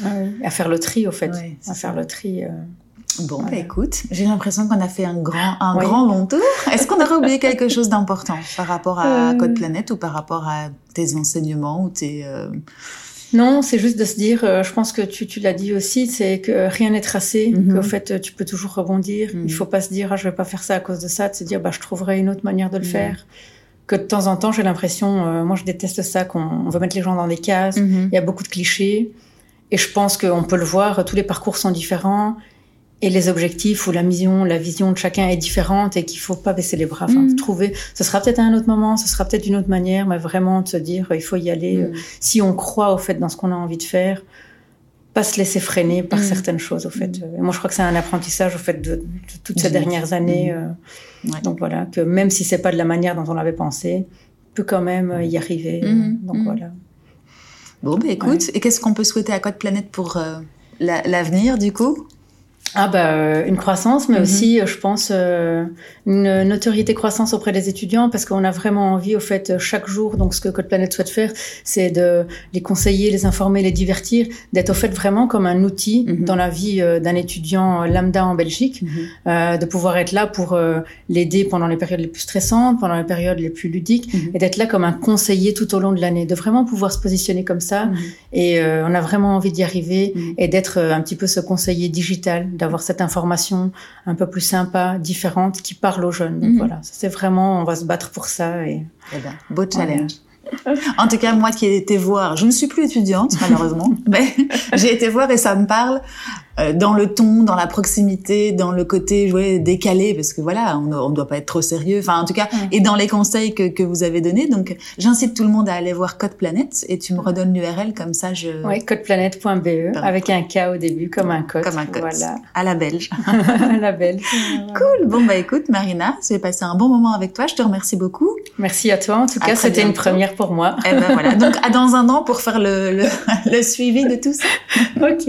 Ah à faire le tri, au fait. à faire le tri. Euh, bon, bah, écoute, j'ai l'impression qu'on a fait un grand, un grand long tour. Est-ce qu'on aurait oublié quelque chose d'important par rapport à euh. Code Planète ou par rapport à tes enseignements ou tes... Euh, non, c'est juste de se dire, je pense que tu, tu l'as dit aussi, c'est que rien n'est tracé, mhm. qu'au fait tu peux toujours rebondir. Il mhm. Il faut pas se dire, ah, je vais pas faire ça à cause de ça, de se dire, bah, je trouverai une autre manière de le faire que de temps en temps, j'ai l'impression, euh, moi je déteste ça, qu'on veut mettre les gens dans des cases, mhm. il y a beaucoup de clichés, et je pense qu'on peut le voir, tous les parcours sont différents, et les objectifs ou la mission, la vision de chacun est différente, et qu'il faut pas baisser les bras, enfin, mhm. trouver, ce sera peut-être à un autre moment, ce sera peut-être d'une autre manière, mais vraiment de se dire, il faut y aller, mhm. si on croit au fait dans ce qu'on a envie de faire, pas se laisser freiner par certaines choses, au fait. Et moi, je crois que c'est un apprentissage, au fait, de, toutes ces dernières années. Euh, donc voilà, que même si c'est pas de la manière dont on l'avait pensé, peut quand même euh, y arriver. Donc voilà. Bon, bah écoute, et qu'est-ce qu'on peut souhaiter à Code Planète pour euh, l'avenir du coup? Ah bah euh, une croissance, mais mhm. aussi, je pense, euh, une notoriété croissance auprès des étudiants, parce qu'on a vraiment envie, au fait, chaque jour, donc ce que Code Planète souhaite faire, c'est de les conseiller, les informer, les divertir, d'être au fait vraiment comme un outil mhm. dans la vie euh, d'un étudiant lambda en Belgique, mhm. de pouvoir être là pour l'aider pendant les périodes les plus stressantes, pendant les périodes les plus ludiques, et d'être là comme un conseiller tout au long de l'année, de vraiment pouvoir se positionner comme ça. Et on a vraiment envie d'y arriver et d'être un petit peu ce conseiller digital d'avoir cette information un peu plus sympa, différente, qui parle aux jeunes. Donc mhm. voilà, c'est vraiment, on va se battre pour ça. Et, eh ben, beau challenge. En tout cas, moi qui ai été voir, je ne suis plus étudiante malheureusement, mais j'ai été voir et ça me parle. Euh, dans le ton, dans la proximité, dans le côté jouer décalé, parce que voilà, on ne doit pas être trop sérieux. Enfin, en tout cas, et dans les conseils que, que vous avez donnés. Donc, j'incite tout le monde à aller voir Code Planète et tu me redonnes l'URL comme ça. Je oui, codeplanète.be avec un K au début comme un code. Comme un code. Voilà. À la belge. à la belge. Cool. Bon bah écoute, Marina, j'ai passé un bon moment avec toi. Je te remercie beaucoup. Merci à toi. En tout cas, c'était une première pour moi. Eh ben voilà. Donc à dans un an pour faire le, le, le suivi de tout ça. ok.